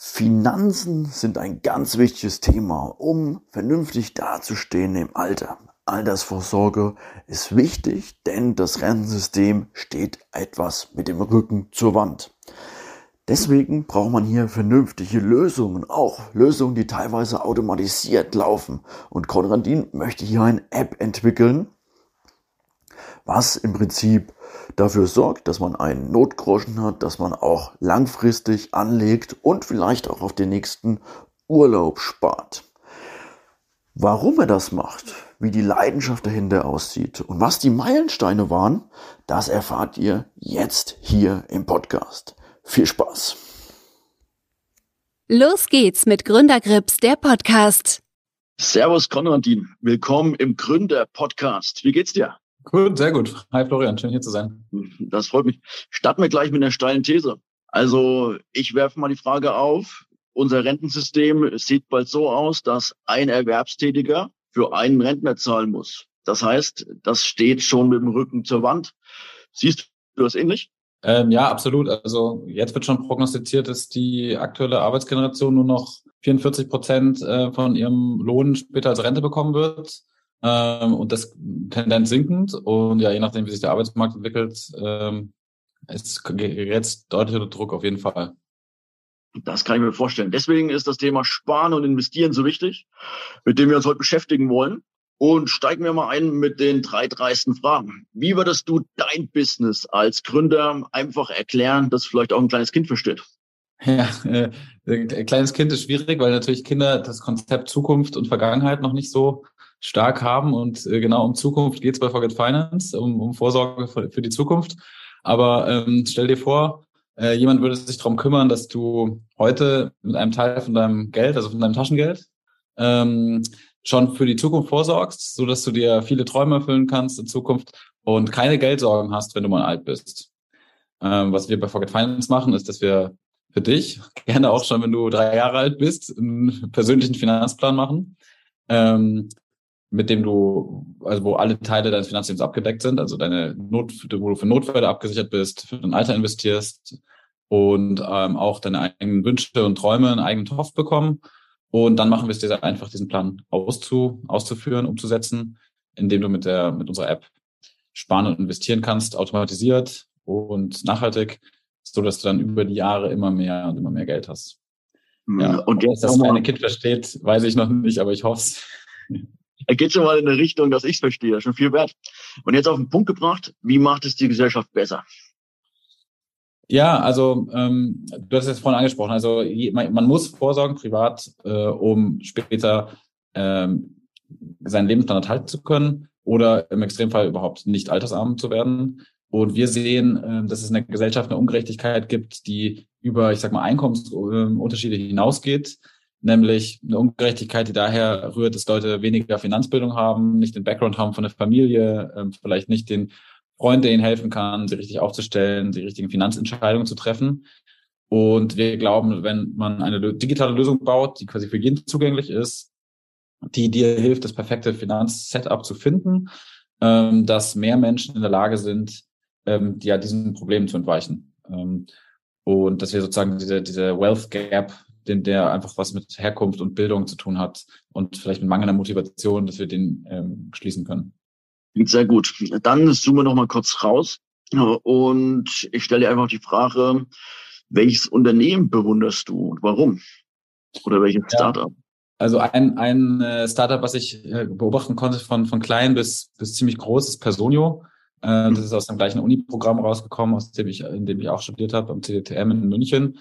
Finanzen sind ein ganz wichtiges Thema, um vernünftig dazustehen im Alter. Altersvorsorge ist wichtig, denn das Rentensystem steht etwas mit dem Rücken zur Wand. Deswegen braucht man hier vernünftige Lösungen, auch Lösungen, die teilweise automatisiert laufen. Und Konradin möchte hier eine App entwickeln, was im Prinzip dafür sorgt, dass man einen Notgroschen hat, dass man auch langfristig anlegt und vielleicht auch auf den nächsten Urlaub spart. Warum er das macht, wie die Leidenschaft dahinter aussieht und was die Meilensteine waren, das erfahrt ihr jetzt hier im Podcast. Viel Spaß! Los geht's mit Gründergrips, der Podcast. Servus Konradin, willkommen im Gründer-Podcast. Wie geht's dir? Gut, sehr gut. Hi Florian, schön hier zu sein. Das freut mich. Starten wir gleich mit einer steilen These. Also ich werfe mal die Frage auf. Unser Rentensystem sieht bald so aus, dass ein Erwerbstätiger für einen Rentner zahlen muss. Das heißt, das steht schon mit dem Rücken zur Wand. Siehst du das ähnlich? Ähm, ja, absolut. Also jetzt wird schon prognostiziert, dass die aktuelle Arbeitsgeneration nur noch 44 Prozent äh, von ihrem Lohn später als Rente bekommen wird ähm, und das Tendenz sinkend. Und ja, je nachdem, wie sich der Arbeitsmarkt entwickelt, ähm, ist jetzt deutlicher Druck auf jeden Fall. Das kann ich mir vorstellen. Deswegen ist das Thema Sparen und Investieren so wichtig, mit dem wir uns heute beschäftigen wollen. Und steigen wir mal ein mit den drei dreisten Fragen. Wie würdest du dein Business als Gründer einfach erklären, dass vielleicht auch ein kleines Kind versteht? Ja, äh, ein kleines Kind ist schwierig, weil natürlich Kinder das Konzept Zukunft und Vergangenheit noch nicht so stark haben. Und äh, genau um Zukunft geht es bei Forget Finance, um, um Vorsorge für, für die Zukunft. Aber ähm, stell dir vor, äh, jemand würde sich darum kümmern, dass du heute mit einem Teil von deinem Geld, also von deinem Taschengeld, ähm, schon für die Zukunft vorsorgst, so dass du dir viele Träume erfüllen kannst in Zukunft und keine Geldsorgen hast, wenn du mal alt bist. Ähm, was wir bei Forget Finance machen, ist, dass wir für dich, gerne auch schon, wenn du drei Jahre alt bist, einen persönlichen Finanzplan machen. Ähm, mit dem du, also wo alle Teile deines Finanzlebens abgedeckt sind, also deine Not, wo du für Notfälle abgesichert bist, für dein Alter investierst und ähm, auch deine eigenen Wünsche und Träume einen eigenen Topf bekommen. Und dann machen wir es dir sehr einfach, diesen Plan auszu, auszuführen, umzusetzen, indem du mit der, mit unserer App sparen und investieren kannst, automatisiert und nachhaltig, so dass du dann über die Jahre immer mehr und immer mehr Geld hast. Ja, und jetzt, dass das meine Kind versteht, weiß ich noch nicht, aber ich hoffe es. Er geht schon mal in eine Richtung, dass ich verstehe. Schon viel wert. Und jetzt auf den Punkt gebracht, wie macht es die Gesellschaft besser? Ja, also ähm, du hast es vorhin angesprochen. Also man, man muss vorsorgen privat, äh, um später ähm, seinen Lebensstandard halten zu können oder im Extremfall überhaupt nicht altersarm zu werden. Und wir sehen, äh, dass es in der Gesellschaft eine Ungerechtigkeit gibt, die über, ich sag mal, Einkommensunterschiede hinausgeht nämlich eine Ungerechtigkeit, die daher rührt, dass Leute weniger Finanzbildung haben, nicht den Background haben von der Familie, ähm, vielleicht nicht den Freund, der ihnen helfen kann, sie richtig aufzustellen, die richtigen Finanzentscheidungen zu treffen. Und wir glauben, wenn man eine digitale Lösung baut, die quasi für jeden zugänglich ist, die dir hilft, das perfekte Finanzsetup zu finden, ähm, dass mehr Menschen in der Lage sind, ähm, ja, diesen Problemen zu entweichen. und dass wir sozusagen diese, diese Wealth Gap den, der einfach was mit Herkunft und Bildung zu tun hat und vielleicht mit mangelnder Motivation, dass wir den ähm, schließen können. Sehr gut. Dann zoomen wir noch mal kurz raus und ich stelle dir einfach die Frage, welches Unternehmen bewunderst du und warum? Oder welches ja. Startup? Also ein, ein äh, Startup, was ich äh, beobachten konnte von, von klein bis, bis ziemlich groß, ist Personio. Äh, das ist aus dem gleichen Uni-Programm rausgekommen, aus dem ich, in dem ich auch studiert habe, am CDTM in München.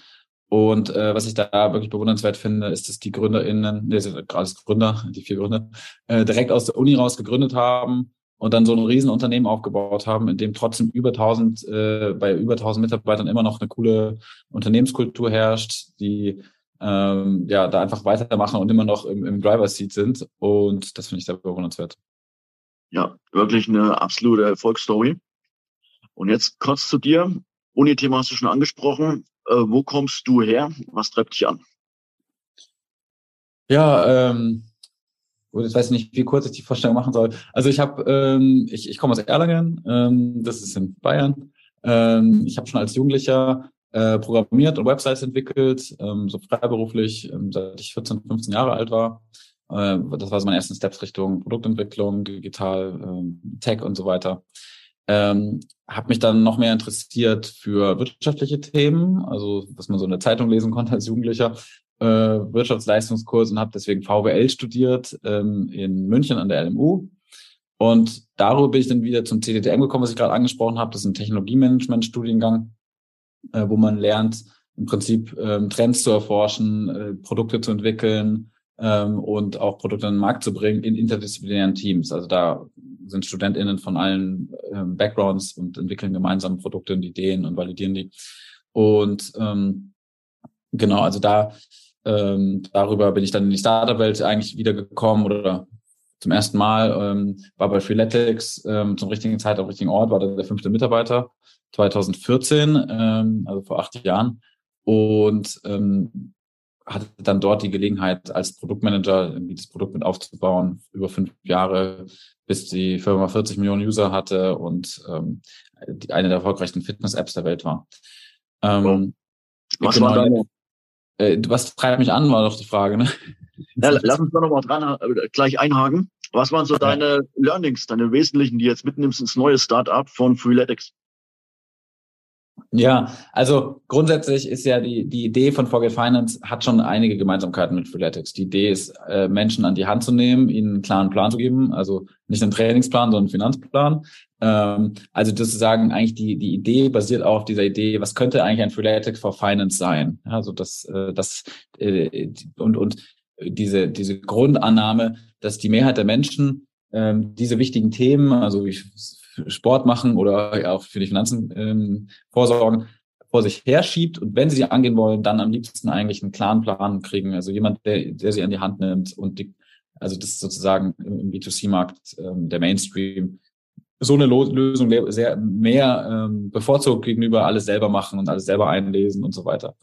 Und äh, was ich da wirklich bewundernswert finde, ist, dass die GründerInnen, nee, gerade Gründer, die vier Gründer, äh, direkt aus der Uni raus gegründet haben und dann so ein Riesenunternehmen aufgebaut haben, in dem trotzdem über 1000, äh, bei über 1000 Mitarbeitern immer noch eine coole Unternehmenskultur herrscht, die ähm, ja, da einfach weitermachen und immer noch im, im Driver-Seat sind. Und das finde ich sehr bewundernswert. Ja, wirklich eine absolute Erfolgsstory. Und jetzt kurz zu dir. Uni-Thema hast du schon angesprochen. Äh, wo kommst du her? Was treibt dich an? Ja, ähm, jetzt weiß ich nicht, wie kurz ich die Vorstellung machen soll. Also ich habe, ähm, ich, ich komme aus Erlangen, ähm, das ist in Bayern. Ähm, ich habe schon als Jugendlicher äh, programmiert und Websites entwickelt, ähm, so freiberuflich, ähm, seit ich 14, 15 Jahre alt war. Äh, das war so meine ersten Steps Richtung Produktentwicklung, digital, ähm, Tech und so weiter. Ähm, habe mich dann noch mehr interessiert für wirtschaftliche Themen, also was man so in der Zeitung lesen konnte als Jugendlicher, äh, Wirtschaftsleistungskurs und habe deswegen VWL studiert ähm, in München an der LMU. Und darüber bin ich dann wieder zum CDTM gekommen, was ich gerade angesprochen habe. Das ist ein Technologiemanagement-Studiengang, äh, wo man lernt, im Prinzip ähm, Trends zu erforschen, äh, Produkte zu entwickeln ähm, und auch Produkte in den Markt zu bringen in interdisziplinären Teams. Also da sind StudentInnen von allen ähm, Backgrounds und entwickeln gemeinsam Produkte und Ideen und validieren die. Und ähm, genau, also da ähm, darüber bin ich dann in die Startup-Welt eigentlich wieder gekommen oder zum ersten Mal, ähm, war bei Freeletics ähm, zum richtigen Zeit am richtigen Ort, war da der fünfte Mitarbeiter 2014, ähm, also vor acht Jahren. Und ähm, hatte dann dort die Gelegenheit, als Produktmanager irgendwie das Produkt mit aufzubauen, über fünf Jahre, bis die Firma 40 Millionen User hatte und ähm, die, eine der erfolgreichsten Fitness-Apps der Welt war. Ähm, was genau, war deine? Äh, was treibt mich an, war doch die Frage. Ne? Ja, lass uns da nochmal dran äh, gleich einhaken. Was waren so deine Learnings, deine wesentlichen, die jetzt mitnimmst ins neue Startup von Freeletics? Ja, also grundsätzlich ist ja die, die Idee von Forget Finance hat schon einige Gemeinsamkeiten mit Freeletics. Die Idee ist, äh, Menschen an die Hand zu nehmen, ihnen einen klaren Plan zu geben, also nicht einen Trainingsplan, sondern einen Finanzplan. Ähm, also das zu sagen, eigentlich die, die Idee basiert auch auf dieser Idee, was könnte eigentlich ein Freeletics for Finance sein? Also das, äh, das äh, und, und diese, diese Grundannahme, dass die Mehrheit der Menschen ähm, diese wichtigen Themen, also wie Sport machen oder auch für die Finanzen ähm, vorsorgen, vor sich herschiebt und wenn sie die angehen wollen, dann am liebsten eigentlich einen klaren Plan kriegen. Also jemand, der, der sie an die Hand nimmt und die, also das ist sozusagen im B2C-Markt ähm, der Mainstream so eine Lösung sehr mehr ähm, bevorzugt gegenüber alles selber machen und alles selber einlesen und so weiter.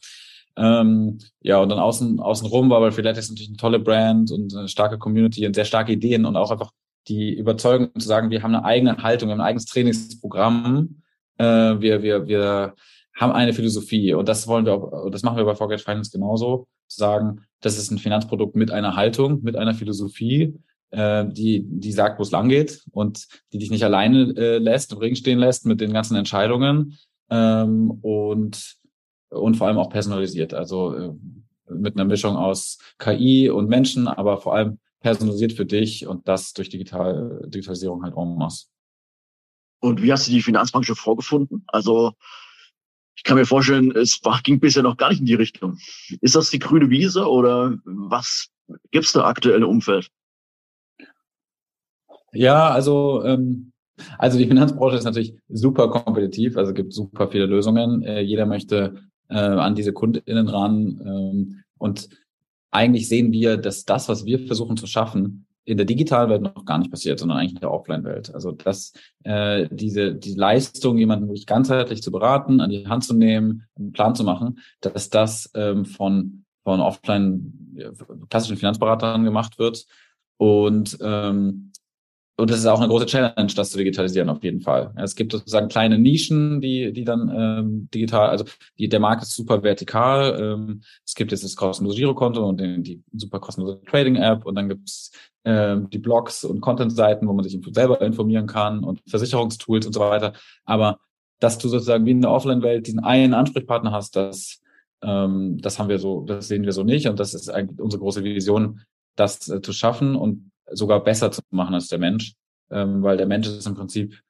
Ähm, ja, und dann außen, außen rum war bei Freeletics natürlich eine tolle Brand und eine starke Community und sehr starke Ideen und auch einfach die Überzeugung zu sagen, wir haben eine eigene Haltung, wir haben ein eigenes Trainingsprogramm, äh, wir, wir, wir haben eine Philosophie. Und das wollen wir auch, das machen wir bei Forget Finance genauso, zu sagen, das ist ein Finanzprodukt mit einer Haltung, mit einer Philosophie, äh, die, die sagt, wo es lang geht und die dich nicht alleine äh, lässt, im Ring stehen lässt mit den ganzen Entscheidungen ähm, und, und vor allem auch personalisiert, also äh, mit einer Mischung aus KI und Menschen, aber vor allem personalisiert für dich und das durch Digital, Digitalisierung halt en masse. Und wie hast du die Finanzbranche vorgefunden? Also ich kann mir vorstellen, es war, ging bisher noch gar nicht in die Richtung. Ist das die grüne Wiese oder was gibt's da aktuell im Umfeld? Ja, also ähm, also die Finanzbranche ist natürlich super kompetitiv, also gibt super viele Lösungen. Äh, jeder möchte äh, an diese KundInnen ran ähm, und eigentlich sehen wir, dass das, was wir versuchen zu schaffen, in der digitalen Welt noch gar nicht passiert, sondern eigentlich in der Offline-Welt. Also dass äh, diese die Leistung, jemanden wirklich ganzheitlich zu beraten, an die Hand zu nehmen, einen Plan zu machen, dass das ähm, von von offline klassischen Finanzberatern gemacht wird und ähm, und das ist auch eine große Challenge, das zu digitalisieren auf jeden Fall. Es gibt sozusagen kleine Nischen, die, die dann ähm, digital, also die, der Markt ist super vertikal. Ähm, es gibt jetzt das kostenlose Girokonto und den, die super kostenlose Trading-App und dann gibt's ähm, die Blogs und Content-Seiten, wo man sich selber informieren kann und Versicherungstools und so weiter. Aber dass du sozusagen wie in der Offline-Welt diesen einen Ansprechpartner hast, das, ähm, das haben wir so, das sehen wir so nicht und das ist eigentlich unsere große Vision, das äh, zu schaffen und sogar besser zu machen als der Mensch, ähm, weil der Mensch ist im Prinzip,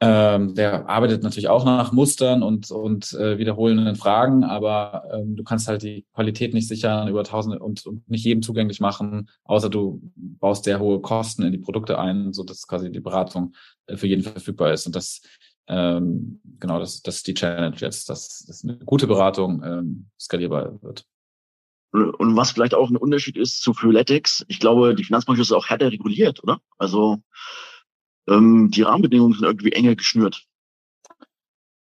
ähm, der arbeitet natürlich auch nach Mustern und, und äh, wiederholenden Fragen, aber ähm, du kannst halt die Qualität nicht sichern über Tausende und, und nicht jedem zugänglich machen, außer du baust sehr hohe Kosten in die Produkte ein, so dass quasi die Beratung äh, für jeden verfügbar ist. Und das ähm, genau, das, das ist die Challenge jetzt, dass, dass eine gute Beratung ähm, skalierbar wird. Und was vielleicht auch ein Unterschied ist zu Freeletics, ich glaube, die Finanzbranche ist auch härter reguliert, oder? Also ähm, die Rahmenbedingungen sind irgendwie enger geschnürt.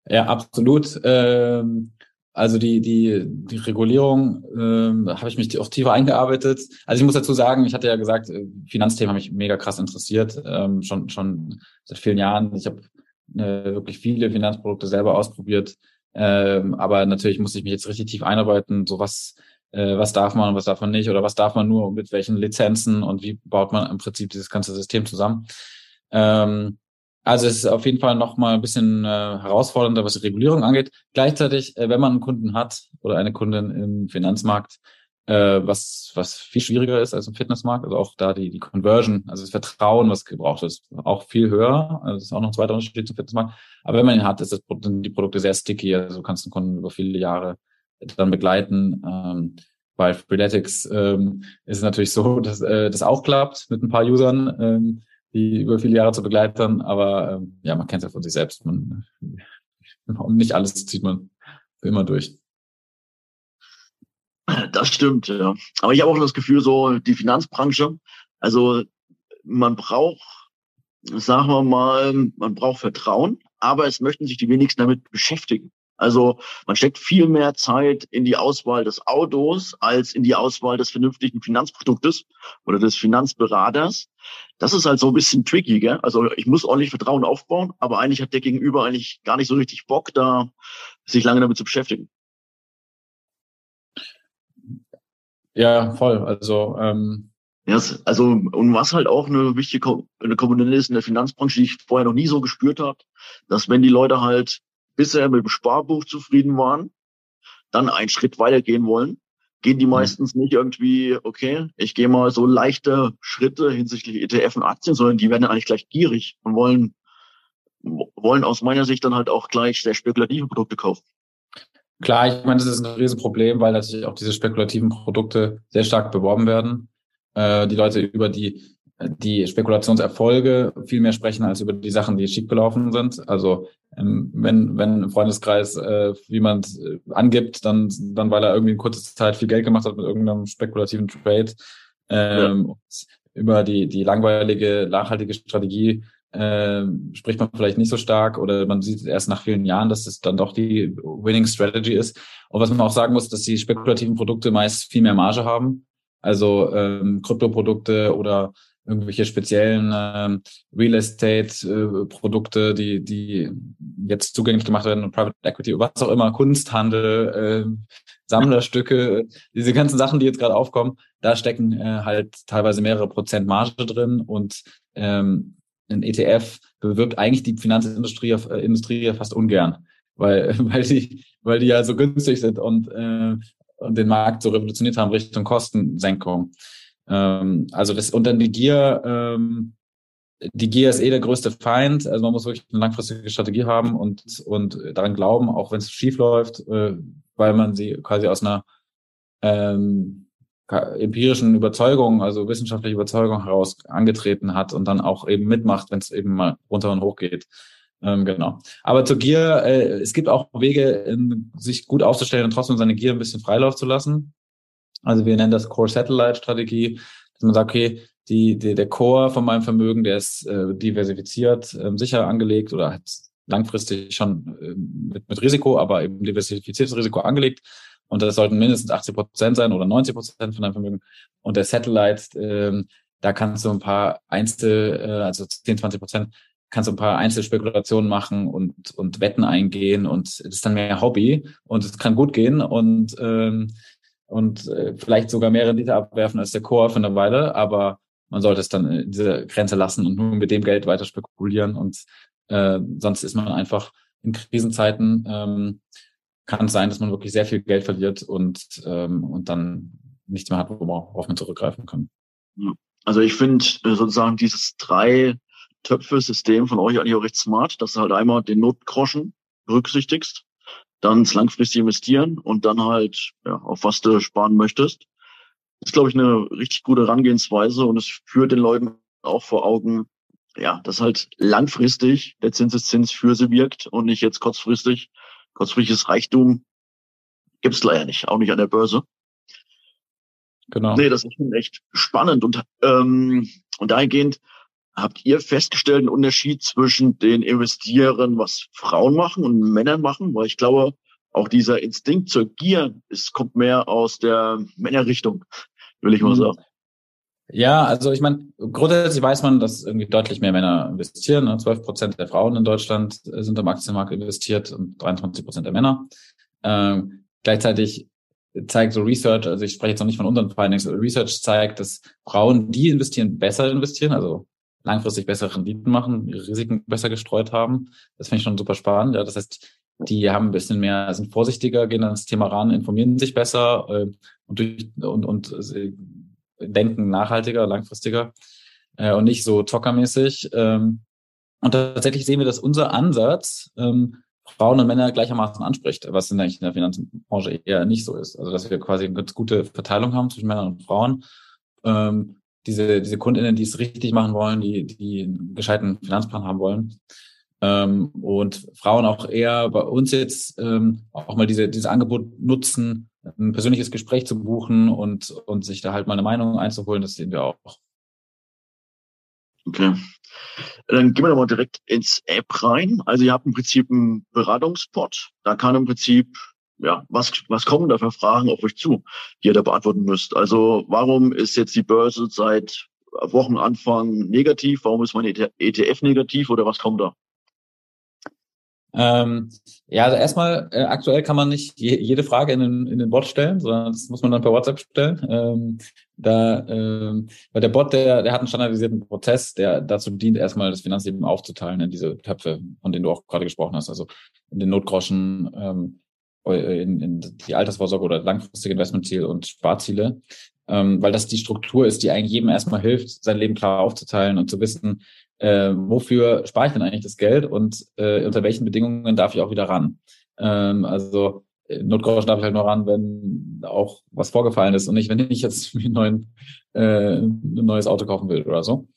Ja, absolut. Ähm, also die, die, die Regulierung ähm, habe ich mich auch tiefer eingearbeitet. Also ich muss dazu sagen, ich hatte ja gesagt, äh, Finanzthemen haben mich mega krass interessiert, ähm, schon, schon seit vielen Jahren. Ich habe äh, wirklich viele Finanzprodukte selber ausprobiert. Ähm, aber natürlich muss ich mich jetzt richtig tief einarbeiten, so was, äh, was darf man und was darf man nicht oder was darf man nur mit welchen Lizenzen und wie baut man im Prinzip dieses ganze System zusammen. Ähm, also es ist auf jeden Fall noch mal ein bisschen äh, herausfordernder, was die Regulierung angeht. Gleichzeitig, äh, wenn man einen Kunden hat oder eine Kundin im Finanzmarkt, äh, was was viel schwieriger ist als im Fitnessmarkt, also auch da die die Conversion, also das Vertrauen, was gebraucht ist, auch viel höher. Also das ist auch noch ein zweiter Unterschied zum Fitnessmarkt. Aber wenn man ihn hat, ist das, sind die Produkte sehr sticky. Also du kannst einen Kunden über viele Jahre dann begleiten. Ähm, bei Freeletics ähm, ist es natürlich so, dass äh, das auch klappt mit ein paar Usern. Ähm, die über viele Jahre zu begleiten, aber ähm, ja, man kennt es ja von sich selbst. Man, nicht alles zieht man immer durch. Das stimmt, ja. Aber ich habe auch das Gefühl, so die Finanzbranche, also man braucht, sagen wir mal, man braucht Vertrauen, aber es möchten sich die wenigsten damit beschäftigen. Also man steckt viel mehr Zeit in die Auswahl des Autos als in die Auswahl des vernünftigen Finanzproduktes oder des Finanzberaters. Das ist halt so ein bisschen tricky, gell? Also ich muss ordentlich Vertrauen aufbauen, aber eigentlich hat der Gegenüber eigentlich gar nicht so richtig Bock, da sich lange damit zu beschäftigen. Ja, voll. Also ähm ja, also und was halt auch eine wichtige Komponente ist in der Finanzbranche, die ich vorher noch nie so gespürt habe, dass wenn die Leute halt bisher mit dem Sparbuch zufrieden waren, dann einen Schritt weitergehen wollen, gehen die mhm. meistens nicht irgendwie, okay, ich gehe mal so leichte Schritte hinsichtlich ETF und Aktien, sondern die werden eigentlich gleich gierig und wollen, wollen aus meiner Sicht dann halt auch gleich sehr spekulative Produkte kaufen. Klar, ich meine, das ist ein Riesenproblem, weil natürlich auch diese spekulativen Produkte sehr stark beworben werden. Äh, die Leute über die die Spekulationserfolge viel mehr sprechen als über die Sachen, die schiefgelaufen sind. Also ähm, wenn, wenn im Freundeskreis äh, jemand äh, angibt, dann, dann weil er irgendwie in kurzer Zeit viel Geld gemacht hat mit irgendeinem spekulativen Trade, ähm, ja. über die, die langweilige, nachhaltige Strategie äh, spricht man vielleicht nicht so stark oder man sieht erst nach vielen Jahren, dass es dann doch die Winning Strategy ist. Und was man auch sagen muss, dass die spekulativen Produkte meist viel mehr Marge haben. Also ähm, Kryptoprodukte oder irgendwelche speziellen äh, Real Estate-Produkte, äh, die, die jetzt zugänglich gemacht werden, Private Equity, was auch immer, Kunsthandel, äh, Sammlerstücke, diese ganzen Sachen, die jetzt gerade aufkommen, da stecken äh, halt teilweise mehrere Prozent Marge drin und ähm, ein ETF bewirbt eigentlich die Finanzindustrie äh, Industrie ja fast ungern, weil, weil die, weil die ja so günstig sind und, äh, und den Markt so revolutioniert haben Richtung Kostensenkung. Ähm, also das und dann die Gier, ähm, die Gier ist eh der größte Feind. Also man muss wirklich eine langfristige Strategie haben und und daran glauben, auch wenn es schief läuft, äh, weil man sie quasi aus einer ähm, empirischen Überzeugung, also wissenschaftliche Überzeugung heraus angetreten hat und dann auch eben mitmacht, wenn es eben mal runter und hoch geht. Ähm, genau. Aber zur Gier, äh, es gibt auch Wege, in, sich gut aufzustellen und trotzdem seine Gier ein bisschen Freilauf zu lassen. Also wir nennen das Core Satellite Strategie, dass man sagt, okay, die, die, der Core von meinem Vermögen, der ist äh, diversifiziert, äh, sicher angelegt oder hat langfristig schon äh, mit, mit Risiko, aber eben diversifiziertes Risiko angelegt. Und das sollten mindestens 80 Prozent sein oder 90 Prozent von deinem Vermögen. Und der Satellite, äh, da kannst du ein paar Einzel, äh, also 10, 20 Prozent, kannst du ein paar Einzelspekulationen machen und, und Wetten eingehen und das ist dann mehr Hobby und es kann gut gehen und ähm, und äh, vielleicht sogar mehr Rendite abwerfen als der Core für eine Weile, aber man sollte es dann in diese Grenze lassen und nur mit dem Geld weiter spekulieren und äh, sonst ist man einfach in Krisenzeiten ähm, kann es sein, dass man wirklich sehr viel Geld verliert und ähm, und dann nichts mehr hat, worauf man zurückgreifen kann. Also ich finde äh, sozusagen dieses drei Töpfe-System von euch eigentlich auch recht smart, dass du halt einmal den Notgroschen berücksichtigst, dann ins langfristige investieren und dann halt, ja, auf was du sparen möchtest. Das ist, glaube ich, eine richtig gute Herangehensweise und es führt den Leuten auch vor Augen, ja, dass halt langfristig der Zinseszins für sie wirkt und nicht jetzt kurzfristig. Kurzfristiges Reichtum gibt es leider nicht, auch nicht an der Börse. Genau. Nee, das ist schon echt spannend und ähm, und dahingehend habt ihr festgestellt einen Unterschied zwischen den Investieren, was Frauen machen und Männern machen, weil ich glaube, auch dieser Instinkt zur Gier ist, kommt mehr aus der Männerrichtung, will ich mal mhm. sagen. Ja, also ich meine, grundsätzlich weiß man, dass irgendwie deutlich mehr Männer investieren. Ne? 12 Prozent der Frauen in Deutschland sind am Aktienmarkt investiert und 23 Prozent der Männer. Ähm, gleichzeitig zeigt so Research, also ich spreche jetzt noch nicht von unseren Findings, Research zeigt, dass Frauen, die investieren, besser investieren, also langfristig bessere Renditen machen, ihre Risiken besser gestreut haben. Das finde ich schon super spannend. Ja, das heißt, die haben ein bisschen mehr, sind vorsichtiger, gehen an das Thema ran, informieren sich besser äh, und, durch, und, und äh, denken nachhaltiger, langfristiger äh, und nicht so zockermäßig. Ähm, und tatsächlich sehen wir, dass unser Ansatz ähm, Frauen und Männer gleichermaßen anspricht, was in der, in der Finanzbranche eher nicht so ist. Also dass wir quasi eine ganz gute Verteilung haben zwischen Männern und Frauen. Ähm, diese, diese Kundinnen, die es richtig machen wollen, die, die einen gescheiten Finanzplan haben wollen. Ähm, und Frauen auch eher bei uns jetzt ähm, auch mal diese, dieses Angebot nutzen, ein persönliches Gespräch zu buchen und, und sich da halt mal eine Meinung einzuholen, das sehen wir auch. Okay. Dann gehen wir doch mal direkt ins App rein. Also ihr habt im Prinzip einen Beratungspot. Da kann im Prinzip, ja, was, was kommen da für Fragen auf euch zu, die ihr da beantworten müsst? Also warum ist jetzt die Börse seit Wochenanfang negativ? Warum ist mein ETF e negativ oder was kommt da? Ähm, ja, also erstmal, äh, aktuell kann man nicht je, jede Frage in den, in den Bot stellen, sondern das muss man dann per WhatsApp stellen. Ähm, da, ähm, weil der Bot, der, der hat einen standardisierten Prozess, der dazu dient, erstmal das Finanzleben aufzuteilen in diese Töpfe, von denen du auch gerade gesprochen hast, also in den Notgroschen, ähm, in, in die Altersvorsorge oder langfristige Investmentziele und Sparziele, ähm, weil das die Struktur ist, die eigentlich jedem erstmal hilft, sein Leben klar aufzuteilen und zu wissen, äh, wofür spare ich denn eigentlich das Geld und äh, unter welchen Bedingungen darf ich auch wieder ran. Ähm, also äh, Notgroschen darf ich halt nur ran, wenn auch was vorgefallen ist und nicht, wenn ich jetzt mir äh, ein neues Auto kaufen will oder so.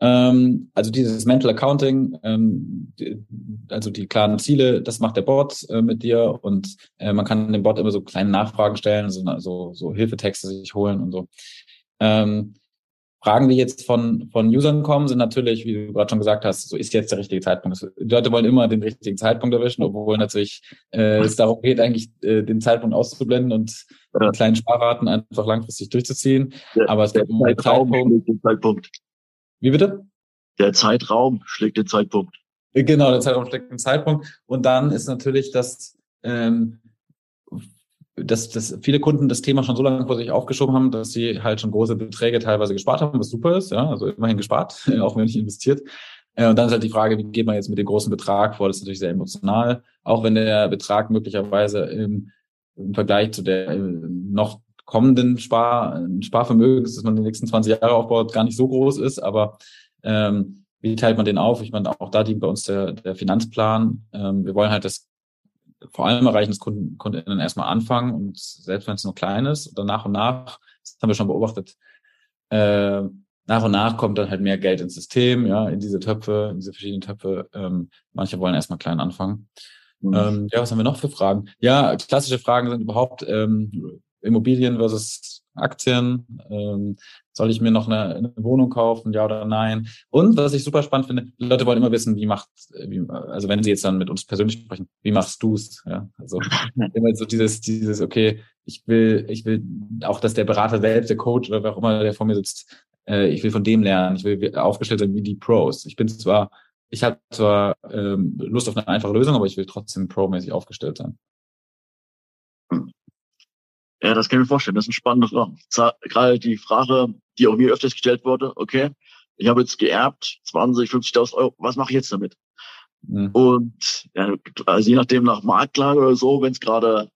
Ähm, also dieses Mental Accounting, ähm, die, also die klaren Ziele, das macht der Bot äh, mit dir und äh, man kann dem Bot immer so kleine Nachfragen stellen, so, so, so Hilfetexte sich holen und so. Ähm, Fragen, die jetzt von, von Usern kommen, sind natürlich, wie du gerade schon gesagt hast, so ist jetzt der richtige Zeitpunkt. Die Leute wollen immer den richtigen Zeitpunkt erwischen, obwohl natürlich äh, es darum geht, eigentlich äh, den Zeitpunkt auszublenden und ja. kleinen Sparraten einfach langfristig durchzuziehen. Der, Aber es gibt immer einen Zeitpunkt. Zeitpunkt. Wie bitte? Der Zeitraum schlägt den Zeitpunkt. Genau, der Zeitraum schlägt den Zeitpunkt. Und dann ist natürlich das ähm, dass, dass viele Kunden das Thema schon so lange vor sich aufgeschoben haben, dass sie halt schon große Beträge teilweise gespart haben, was super ist, ja, also immerhin gespart, auch wenn nicht investiert. Äh, und dann ist halt die Frage, wie geht man jetzt mit dem großen Betrag vor? Das ist natürlich sehr emotional, auch wenn der Betrag möglicherweise im, im Vergleich zu der äh, noch kommenden Spar, Sparvermögens, das man den nächsten 20 Jahre aufbaut, gar nicht so groß ist, aber ähm, wie teilt man den auf? Ich meine, auch da dient bei uns der, der Finanzplan. Ähm, wir wollen halt das vor allem erreichen, dass Kunden, Kundinnen erstmal anfangen und selbst wenn es nur klein ist oder nach und nach, das haben wir schon beobachtet, äh, nach und nach kommt dann halt mehr Geld ins System, ja, in diese Töpfe, in diese verschiedenen Töpfe. Ähm, manche wollen erstmal klein anfangen. Mhm. Ähm, ja, was haben wir noch für Fragen? Ja, klassische Fragen sind überhaupt ähm, Immobilien versus Aktien? Ähm, soll ich mir noch eine, eine, Wohnung kaufen, ja oder nein? Und was ich super spannend finde, die Leute wollen immer wissen, wie macht, wie, also wenn sie jetzt dann mit uns persönlich sprechen, wie machst du's? Ja, also immer so dieses, dieses, okay, ich will, ich will auch, dass der Berater selbst, der Coach oder wer auch immer, der vor mir sitzt, äh, ich will von dem lernen, ich will aufgestellt sein wie die Pros. Ich bin zwar, ich habe zwar ähm, Lust auf eine einfache Lösung, aber ich will trotzdem pro-mäßig aufgestellt sein. Ja, das kann ich mir vorstellen. Das ist ein spannender Frage. Gerade die Frage, die auch mir öfters gestellt wurde, okay, ich habe jetzt geerbt, 20, 50.000 Euro, was mache ich jetzt damit? Mhm. Und ja, also je nachdem nach Marktlage oder so, wenn es gerade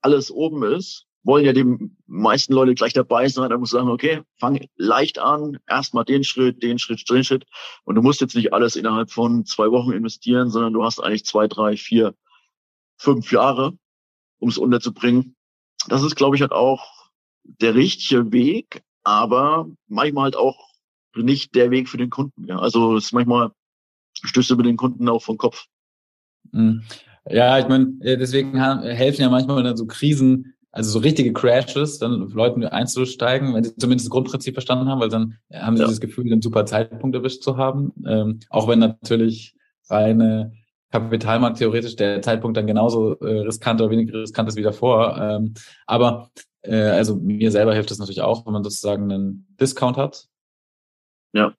alles oben ist, wollen ja die meisten Leute gleich dabei sein. Da muss sagen, okay, fang leicht an, erstmal den Schritt, den Schritt, den Schritt. Und du musst jetzt nicht alles innerhalb von zwei Wochen investieren, sondern du hast eigentlich zwei, drei, vier, fünf Jahre, um es unterzubringen das ist, glaube ich, halt auch der richtige Weg, aber manchmal halt auch nicht der Weg für den Kunden. Ja. Also es ist manchmal stößt über den Kunden auch vom Kopf. Mhm. Ja, ich meine, deswegen helfen ja manchmal dann so Krisen, also so richtige Crashes, dann Leuten einzusteigen, wenn sie zumindest das Grundprinzip verstanden haben, weil dann haben sie ja. das Gefühl, einen super Zeitpunkt erwischt zu haben. Ähm, auch wenn natürlich reine Kapitalmarkt theoretisch der Zeitpunkt dann genauso äh, riskant oder weniger riskant ist wie davor. Ähm, aber äh, also mir selber hilft das natürlich auch, wenn man sozusagen einen Discount hat. Ja.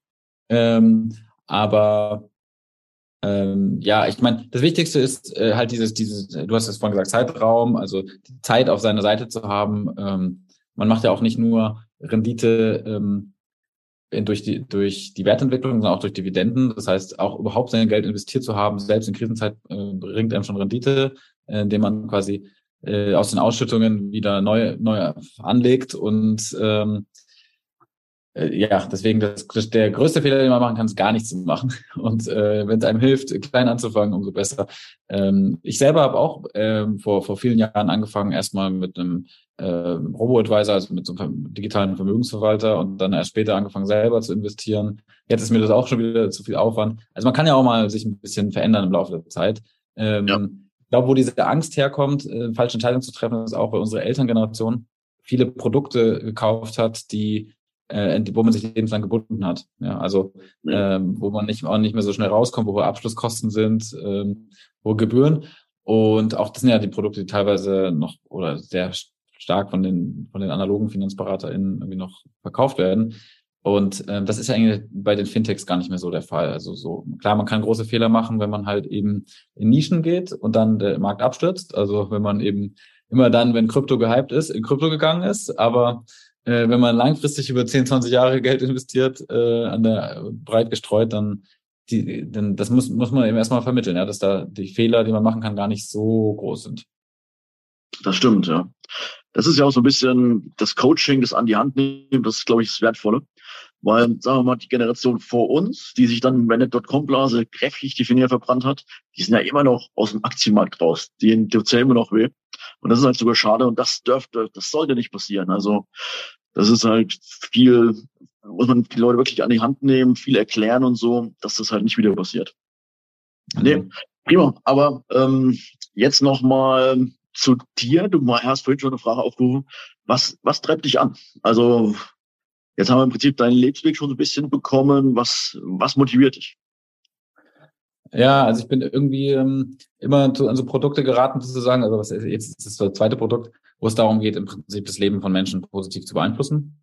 Ähm, aber ähm, ja, ich meine, das Wichtigste ist äh, halt dieses, dieses, du hast es vorhin gesagt, Zeitraum, also die Zeit auf seiner Seite zu haben. Ähm, man macht ja auch nicht nur Rendite ähm, durch die durch die Wertentwicklung, sondern auch durch Dividenden. Das heißt, auch überhaupt sein Geld investiert zu haben, selbst in Krisenzeit äh, bringt einem schon Rendite, äh, indem man quasi äh, aus den Ausschüttungen wieder neu neu anlegt und ähm, äh, ja, deswegen das, das, der größte Fehler, den man machen kann, ist gar nichts zu machen. Und äh, wenn es einem hilft, klein anzufangen, umso besser. Ähm, ich selber habe auch ähm, vor vor vielen Jahren angefangen, erstmal mit einem äh, Robo-Advisor, also mit so einem digitalen Vermögensverwalter und dann erst später angefangen, selber zu investieren. Jetzt ist mir das auch schon wieder zu viel Aufwand. Also man kann ja auch mal sich ein bisschen verändern im Laufe der Zeit. Ähm, ja. Ich glaube, wo diese Angst herkommt, äh, falsche Entscheidungen zu treffen, ist auch bei unserer Elterngeneration viele Produkte gekauft hat, die äh, wo man sich lebenslang gebunden hat. Ja, also ähm, wo man nicht auch nicht mehr so schnell rauskommt, wo Abschlusskosten sind, ähm, wo Gebühren. Und auch das sind ja die Produkte, die teilweise noch oder sehr stark von den von den analogen FinanzberaterInnen irgendwie noch verkauft werden. Und ähm, das ist ja eigentlich bei den Fintechs gar nicht mehr so der Fall. Also so klar, man kann große Fehler machen, wenn man halt eben in Nischen geht und dann der Markt abstürzt. Also wenn man eben immer dann, wenn Krypto gehypt ist, in Krypto gegangen ist. Aber äh, wenn man langfristig über 10, 20 Jahre Geld investiert, äh, an der breit gestreut, dann die, dann das muss, muss man eben erstmal vermitteln, ja, dass da die Fehler, die man machen kann, gar nicht so groß sind. Das stimmt, ja. Das ist ja auch so ein bisschen das Coaching, das an die Hand nehmen, das ist, glaube ich, das Wertvolle. Weil, sagen wir mal, die Generation vor uns, die sich dann in der Dotcom-Blase kräftig die Finger verbrannt hat, die sind ja immer noch aus dem Aktienmarkt raus. Die tut ja immer noch weh. Und das ist halt sogar schade und das dürfte, das sollte nicht passieren. Also das ist halt viel, muss man die Leute wirklich an die Hand nehmen, viel erklären und so, dass das halt nicht wieder passiert. Mhm. Nee, prima. Aber ähm, jetzt noch mal zu dir. Du hast vorhin schon eine Frage aufgerufen. Was, was treibt dich an? Also jetzt haben wir im Prinzip deinen Lebensweg schon so ein bisschen bekommen. Was, was motiviert dich? Ja, also ich bin irgendwie ähm, immer zu, an so Produkte geraten, sozusagen. Also was jetzt ist das zweite Produkt, wo es darum geht, im Prinzip das Leben von Menschen positiv zu beeinflussen.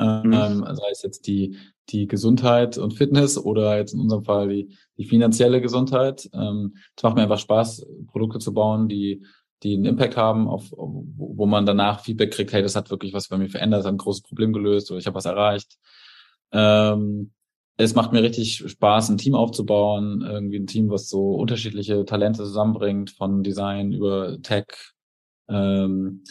Mhm. Ähm, also sei es jetzt die, die Gesundheit und Fitness oder jetzt in unserem Fall die, die finanzielle Gesundheit. Ähm, es macht mir einfach Spaß, Produkte zu bauen, die, die einen Impact haben, auf, wo man danach Feedback kriegt, hey, das hat wirklich was bei mir verändert, das hat ein großes Problem gelöst oder ich habe was erreicht. Ähm, es macht mir richtig Spaß, ein Team aufzubauen, irgendwie ein Team, was so unterschiedliche Talente zusammenbringt, von Design über Tech ähm,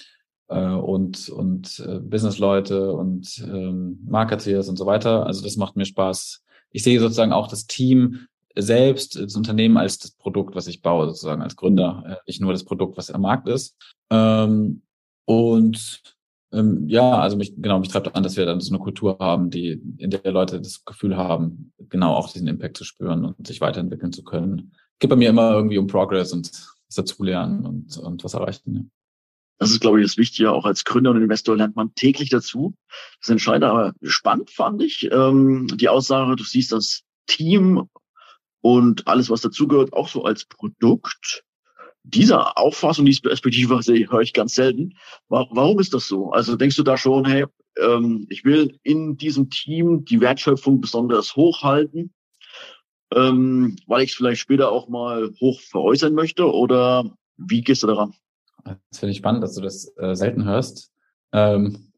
äh, und und äh, Businessleute und ähm, Marketeers und so weiter. Also das macht mir Spaß. Ich sehe sozusagen auch das Team selbst, das Unternehmen als das Produkt, was ich baue, sozusagen als Gründer, äh, nicht nur das Produkt, was am Markt ist. Ähm, und ähm, ja, also mich, genau, mich treibt an, dass wir dann so eine Kultur haben, die, in der Leute das Gefühl haben, genau auch diesen Impact zu spüren und sich weiterentwickeln zu können. Geht bei mir immer irgendwie um Progress und was dazulernen und, und was erreichen. Ja. Das ist, glaube ich, das Wichtige. Auch als Gründer und Investor lernt man täglich dazu. Das Entscheidende, aber spannend fand ich ähm, die Aussage, du siehst das Team und alles, was dazugehört, auch so als Produkt dieser Auffassung, diese Perspektive höre ich ganz selten. Warum ist das so? Also denkst du da schon, hey, ähm, ich will in diesem Team die Wertschöpfung besonders hochhalten, ähm, weil ich es vielleicht später auch mal hoch veräußern möchte? Oder wie gehst du daran? Das finde ich spannend, dass du das äh, selten hörst. Ähm,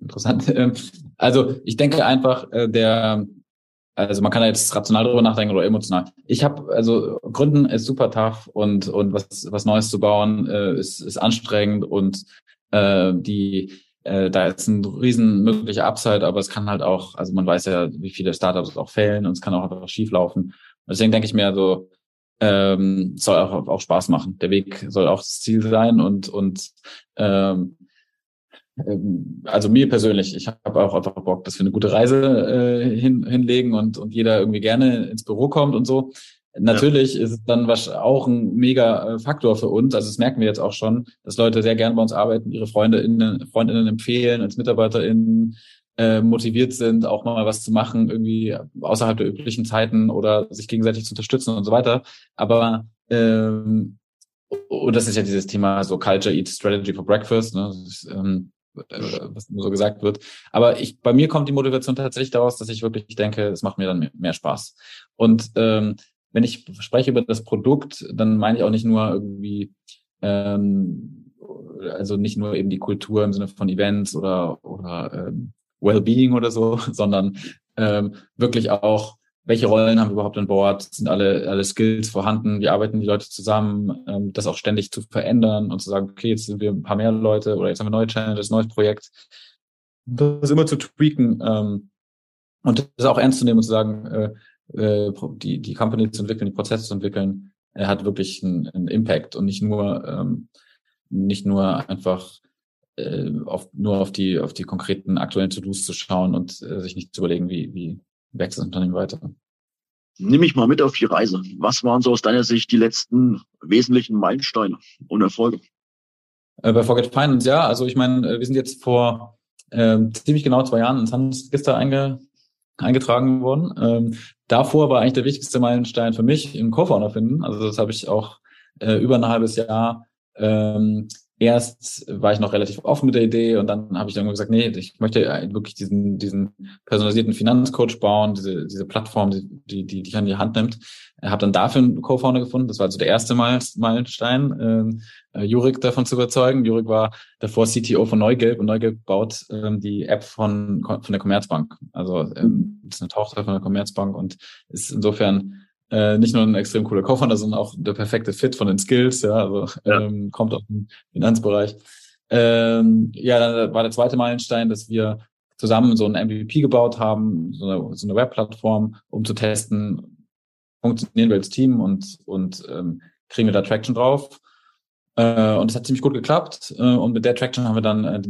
interessant. Also ich denke einfach, äh, der also man kann da jetzt rational drüber nachdenken oder emotional. Ich habe also Gründen ist super tough und und was was Neues zu bauen äh, ist ist anstrengend und äh, die äh, da ist ein riesen möglicher Upside, aber es kann halt auch, also man weiß ja, wie viele Startups auch fehlen und es kann auch einfach schief laufen. Deswegen denke ich mir so, ähm, soll auch, auch Spaß machen. Der Weg soll auch das Ziel sein und und ähm, also mir persönlich, ich habe auch einfach Bock, dass wir eine gute Reise äh, hin, hinlegen und, und jeder irgendwie gerne ins Büro kommt und so. Natürlich ja. ist es dann auch ein mega äh, Faktor für uns. Also das merken wir jetzt auch schon, dass Leute sehr gerne bei uns arbeiten, ihre Freunde, Freundinnen empfehlen, als MitarbeiterInnen äh, motiviert sind, auch mal was zu machen, irgendwie außerhalb der üblichen Zeiten oder sich gegenseitig zu unterstützen und so weiter. Aber ähm, und das ist ja dieses Thema so Culture Eat Strategy for Breakfast, ne? Ist, ähm, äh, was so gesagt wird. Aber ich, bei mir kommt die Motivation tatsächlich daraus, dass ich wirklich denke, es macht mir dann mehr Spaß. Und ähm, wenn ich spreche über das Produkt, dann meine ich auch nicht nur irgendwie, ähm, also nicht nur eben die Kultur im Sinne von Events oder, oder ähm, Wellbeing oder so, sondern ähm, wirklich auch, welche Rollen haben wir überhaupt an Bord? Sind alle, alle Skills vorhanden? Wie arbeiten die Leute zusammen? Ähm, das auch ständig zu verändern und zu sagen, okay, jetzt sind wir ein paar mehr Leute oder jetzt haben wir neue Challenges, neues Projekt. Das immer zu tweaken ähm, und das auch ernst zu nehmen und zu sagen, äh, äh, die, die Company zu entwickeln, die Prozesse zu entwickeln, er hat wirklich einen, einen Impact und nicht nur, ähm, nicht nur einfach äh, auf, nur auf die, auf die konkreten aktuellen To-Dos zu schauen und äh, sich nicht zu überlegen, wie, wie wächst das Unternehmen weiter. Nimm mich mal mit auf die Reise. Was waren so aus deiner Sicht die letzten wesentlichen Meilensteine und Erfolge? Äh, bei Forget Finance, ja. Also ich meine, äh, wir sind jetzt vor äh, ziemlich genau zwei Jahren ins Handelsregister einge, eingetragen worden. Ähm, davor war eigentlich der wichtigste Meilenstein für mich im Co-Founder finden. Also das habe ich auch äh, über ein halbes Jahr ähm, erst war ich noch relativ offen mit der Idee und dann habe ich dann gesagt, nee, ich möchte wirklich diesen, diesen personalisierten Finanzcoach bauen, diese, diese Plattform, die, die, die dich an die Hand nimmt. Habe dann dafür einen Co-Founder gefunden. Das war also der erste Meilenstein, ähm, äh, Jurik davon zu überzeugen. Jurik war davor CTO von Neugelb und Neugelb baut ähm, die App von, von der Commerzbank. Also ähm, ist eine Tochter von der Commerzbank und ist insofern äh, nicht nur ein extrem cooler Co-Founder, sondern auch der perfekte Fit von den Skills, ja, also ja. Ähm, kommt aus dem Finanzbereich. Ähm, ja, dann war der zweite Meilenstein, dass wir zusammen so ein MVP gebaut haben, so eine, so eine Webplattform, um zu testen, funktionieren wir als Team und, und ähm, kriegen wir da Traction drauf. Äh, und es hat ziemlich gut geklappt. Äh, und mit der Traction haben wir dann äh,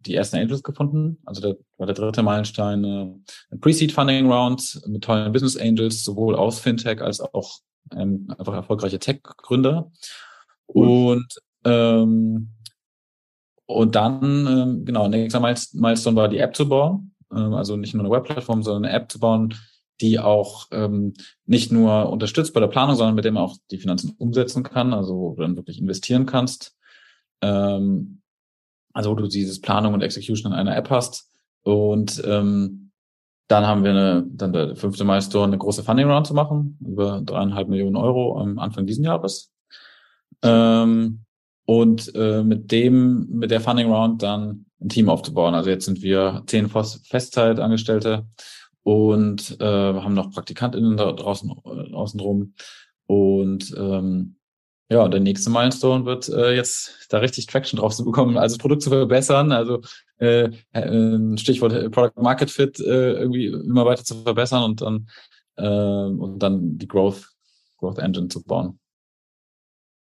die ersten Angels gefunden. Also der war der dritte Meilenstein. Äh, ein Pre-Seed Funding Round mit tollen Business Angels, sowohl aus Fintech als auch ähm, einfach erfolgreiche Tech-Gründer. Und ähm, und dann, ähm, genau, nächster Milestone war die App zu bauen. Ähm, also nicht nur eine Webplattform, sondern eine App zu bauen, die auch ähm, nicht nur unterstützt bei der Planung, sondern mit dem auch die Finanzen umsetzen kann, also wo du dann wirklich investieren kannst. Ähm, also wo du dieses Planung und Execution in einer App hast. Und ähm, dann haben wir eine, dann der fünfte Milestone, eine große Funding Round zu machen, über dreieinhalb Millionen Euro am Anfang diesen Jahres. Ähm, und äh, mit dem, mit der Funding Round dann ein Team aufzubauen. Also jetzt sind wir zehn Festzeitangestellte und äh, haben noch PraktikantInnen da draußen äh, außen rum. Und ähm, ja, der nächste Milestone wird äh, jetzt da richtig Traction drauf zu bekommen, also das Produkt zu verbessern, also äh, äh, Stichwort Product Market Fit äh, irgendwie immer weiter zu verbessern und dann äh, und dann die Growth Growth Engine zu bauen.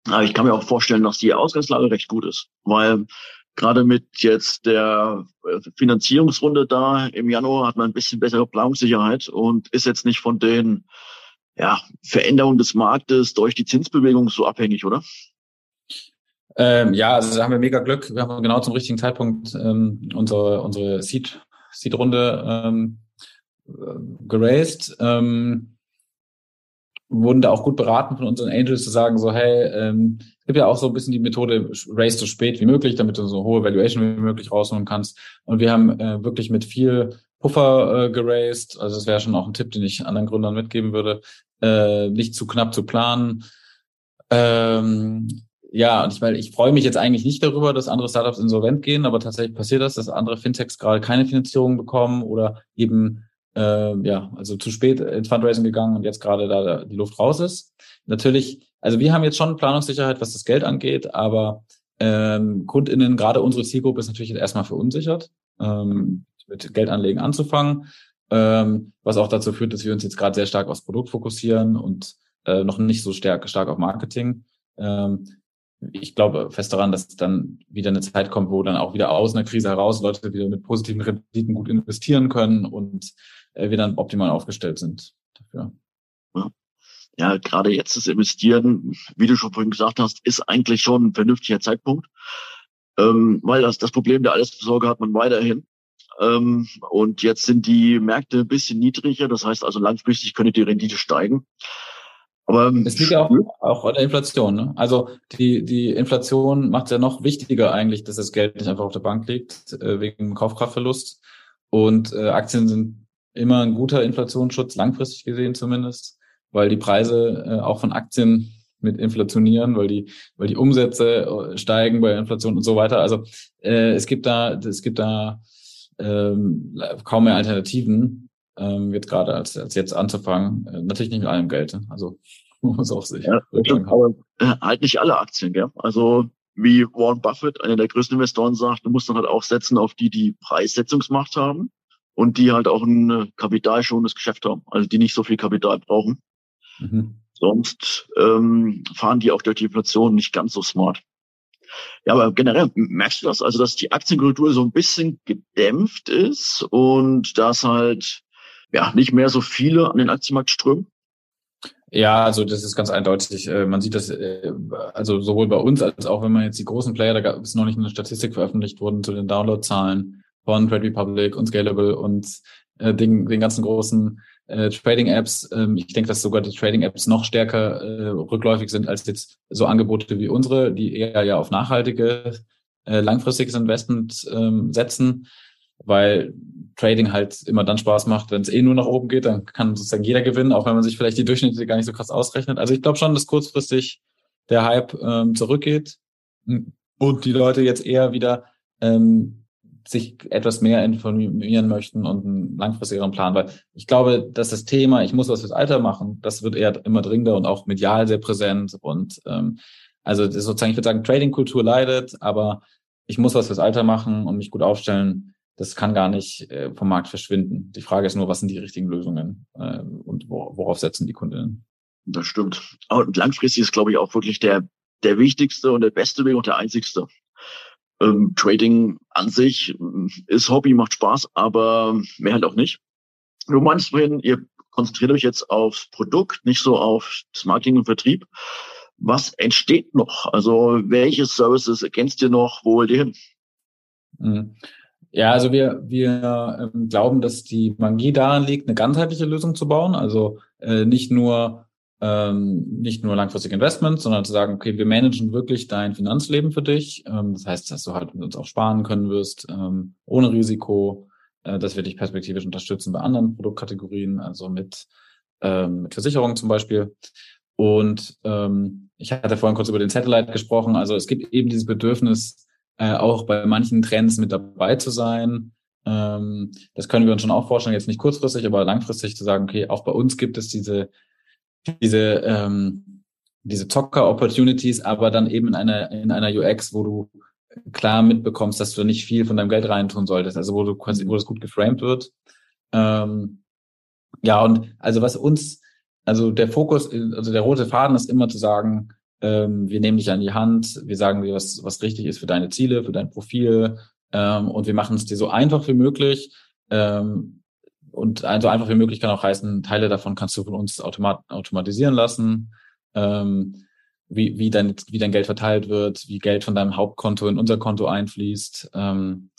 Aber ich kann mir auch vorstellen, dass die Ausgangslage recht gut ist, weil Gerade mit jetzt der äh, Finanzierungsrunde da im Januar hat man ein bisschen bessere Planungssicherheit und ist jetzt nicht von den ja, Veränderungen des Marktes durch die Zinsbewegung so abhängig, oder? Ähm, ja, also da haben wir mega Glück. Wir haben genau zum richtigen Zeitpunkt ähm, unsere, unsere Seed, Seed-Runde ähm, äh, geraced. Ähm, wurden da auch gut beraten von unseren Angels zu sagen, so, hey, ähm, gibt ja auch so ein bisschen die Methode, raise so spät wie möglich, damit du so hohe Valuation wie möglich rausholen kannst. Und wir haben äh, wirklich mit viel Puffer äh, geraced. Also das wäre schon auch ein Tipp, den ich anderen Gründern mitgeben würde, äh, nicht zu knapp zu planen. Ähm, ja, und ich meine, ich freue mich jetzt eigentlich nicht darüber, dass andere Startups insolvent gehen, aber tatsächlich passiert das, dass andere Fintechs gerade keine Finanzierung bekommen oder eben äh, ja, also zu spät ins Fundraising gegangen und jetzt gerade da die Luft raus ist. Natürlich, also wir haben jetzt schon Planungssicherheit, was das Geld angeht, aber ähm, KundInnen, gerade unsere Zielgruppe ist natürlich erstmal verunsichert, ähm, mit Geldanlegen anzufangen, ähm, was auch dazu führt, dass wir uns jetzt gerade sehr stark aufs Produkt fokussieren und äh, noch nicht so stark, stark auf Marketing. Ähm, ich glaube fest daran, dass dann wieder eine Zeit kommt, wo dann auch wieder aus einer Krise heraus Leute wieder mit positiven Renditen gut investieren können und äh, wir dann optimal aufgestellt sind dafür. Ja. gerade jetzt das Investieren, wie du schon vorhin gesagt hast, ist eigentlich schon ein vernünftiger Zeitpunkt, ähm, weil das, das Problem der Allesversorger hat man weiterhin. Ähm, und jetzt sind die Märkte ein bisschen niedriger, das heißt also langfristig könnte die Rendite steigen. Aber ähm, es liegt ja auch, auch an der Inflation. Ne? Also die, die Inflation macht es ja noch wichtiger eigentlich, dass das Geld nicht einfach auf der Bank liegt, äh, wegen Kaufkraftverlust. Und äh, Aktien sind immer ein guter Inflationsschutz, langfristig gesehen zumindest, weil die Preise äh, auch von Aktien mit inflationieren, weil die, weil die Umsätze äh, steigen bei Inflation und so weiter. Also äh, es gibt da, es gibt da ähm, kaum mehr Alternativen ähm, jetzt gerade als, als jetzt anzufangen. Äh, natürlich nicht mit allem Geld. Ne? Also muss auch sich. Ja, aber äh, halt nicht alle Aktien, gell? Also wie Warren Buffett, einer der größten Investoren, sagt, du musst dann halt auch setzen auf die, die Preissetzungsmacht haben und die halt auch ein äh, kapitalschonendes Geschäft haben, also die nicht so viel Kapital brauchen. Mhm. Sonst ähm, fahren die auch durch die Inflation nicht ganz so smart. Ja, aber generell merkst du das, also dass die Aktienkultur so ein bisschen gedämpft ist und dass halt ja nicht mehr so viele an den Aktienmarkt strömen? Ja, also das ist ganz eindeutig. Äh, man sieht das äh, also sowohl bei uns als auch wenn man jetzt die großen Player, da gab es noch nicht eine Statistik veröffentlicht worden zu den Downloadzahlen von Trade Republic und Scalable und äh, den, den ganzen großen äh, Trading-Apps. Ähm, ich denke, dass sogar die Trading-Apps noch stärker äh, rückläufig sind als jetzt so Angebote wie unsere, die eher ja auf nachhaltige, äh, langfristiges Investment ähm, setzen weil Trading halt immer dann Spaß macht, wenn es eh nur nach oben geht, dann kann sozusagen jeder gewinnen, auch wenn man sich vielleicht die Durchschnitte gar nicht so krass ausrechnet. Also ich glaube schon, dass kurzfristig der Hype ähm, zurückgeht und die Leute jetzt eher wieder ähm, sich etwas mehr informieren möchten und einen langfristigeren Plan, weil ich glaube, dass das Thema, ich muss was fürs Alter machen, das wird eher immer dringender und auch medial sehr präsent und ähm, also sozusagen, ich würde sagen, Trading-Kultur leidet, aber ich muss was fürs Alter machen und mich gut aufstellen das kann gar nicht äh, vom Markt verschwinden. Die Frage ist nur, was sind die richtigen Lösungen äh, und wo, worauf setzen die Kundinnen? Das stimmt. Und langfristig ist, glaube ich, auch wirklich der, der wichtigste und der beste Weg und der einzigste. Ähm, Trading an sich ist Hobby, macht Spaß, aber mehr halt auch nicht. Du meinst vorhin, ihr konzentriert euch jetzt aufs Produkt, nicht so auf das Marketing und Vertrieb. Was entsteht noch? Also welche Services ergänzt ihr noch? Wo wollt ihr hin? Mhm. Ja, also wir, wir ähm, glauben, dass die Magie daran liegt, eine ganzheitliche Lösung zu bauen. Also äh, nicht nur ähm, nicht nur langfristige Investments, sondern zu sagen, okay, wir managen wirklich dein Finanzleben für dich. Ähm, das heißt, dass du halt mit uns auch sparen können wirst, ähm, ohne Risiko, äh, dass wir dich perspektivisch unterstützen bei anderen Produktkategorien, also mit, ähm, mit Versicherungen zum Beispiel. Und ähm, ich hatte vorhin kurz über den Satellite gesprochen. Also es gibt eben dieses Bedürfnis, äh, auch bei manchen Trends mit dabei zu sein. Ähm, das können wir uns schon auch vorstellen, jetzt nicht kurzfristig, aber langfristig zu sagen, okay, auch bei uns gibt es diese, diese, ähm, diese Zocker-Opportunities, aber dann eben in einer, in einer UX, wo du klar mitbekommst, dass du nicht viel von deinem Geld reintun solltest, also wo du wo das gut geframed wird. Ähm, ja, und also was uns, also der Fokus, also der rote Faden ist immer zu sagen, ähm, wir nehmen dich an die Hand, wir sagen dir, was, was richtig ist für deine Ziele, für dein Profil ähm, und wir machen es dir so einfach wie möglich. Ähm, und so einfach wie möglich kann auch heißen, Teile davon kannst du von uns automat automatisieren lassen, ähm, wie, wie, dein, wie dein Geld verteilt wird, wie Geld von deinem Hauptkonto in unser Konto einfließt ähm,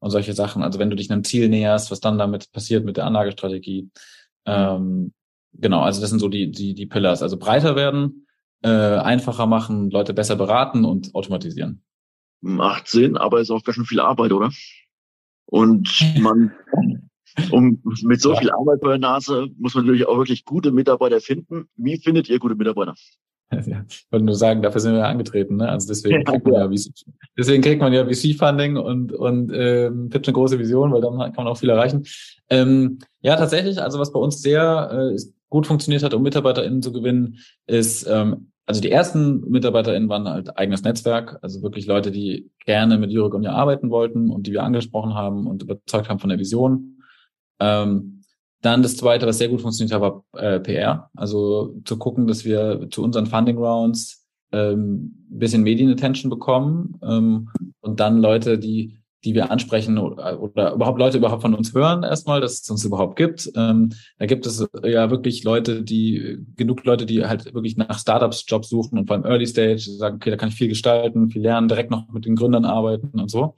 und solche Sachen. Also wenn du dich einem Ziel näherst, was dann damit passiert mit der Anlagestrategie. Ähm, genau, also das sind so die, die, die Pillars. Also breiter werden, äh, einfacher machen, Leute besser beraten und automatisieren. Macht Sinn, aber ist auch ganz schön viel Arbeit, oder? Und man, um mit so viel Arbeit bei der Nase muss man natürlich auch wirklich gute Mitarbeiter finden. Wie findet ihr gute Mitarbeiter? Ja, ich wollte nur sagen, dafür sind wir angetreten. Ne? Also deswegen kriegt man ja, VC, deswegen kriegt man ja VC-Funding und und ähm, pitcht eine große Vision, weil dann kann man auch viel erreichen. Ähm, ja, tatsächlich. Also was bei uns sehr äh, gut funktioniert hat, um MitarbeiterInnen zu gewinnen, ist, ähm, also die ersten MitarbeiterInnen waren halt eigenes Netzwerk, also wirklich Leute, die gerne mit Jurek und mir arbeiten wollten und die wir angesprochen haben und überzeugt haben von der Vision. Ähm, dann das zweite, was sehr gut funktioniert hat, war äh, PR. Also zu gucken, dass wir zu unseren Funding Rounds ähm, bisschen Medienattention bekommen ähm, und dann Leute, die die wir ansprechen oder, überhaupt Leute überhaupt von uns hören erstmal, dass es uns überhaupt gibt. Ähm, da gibt es ja wirklich Leute, die, genug Leute, die halt wirklich nach Startups Jobs suchen und allem Early Stage sagen, okay, da kann ich viel gestalten, viel lernen, direkt noch mit den Gründern arbeiten und so.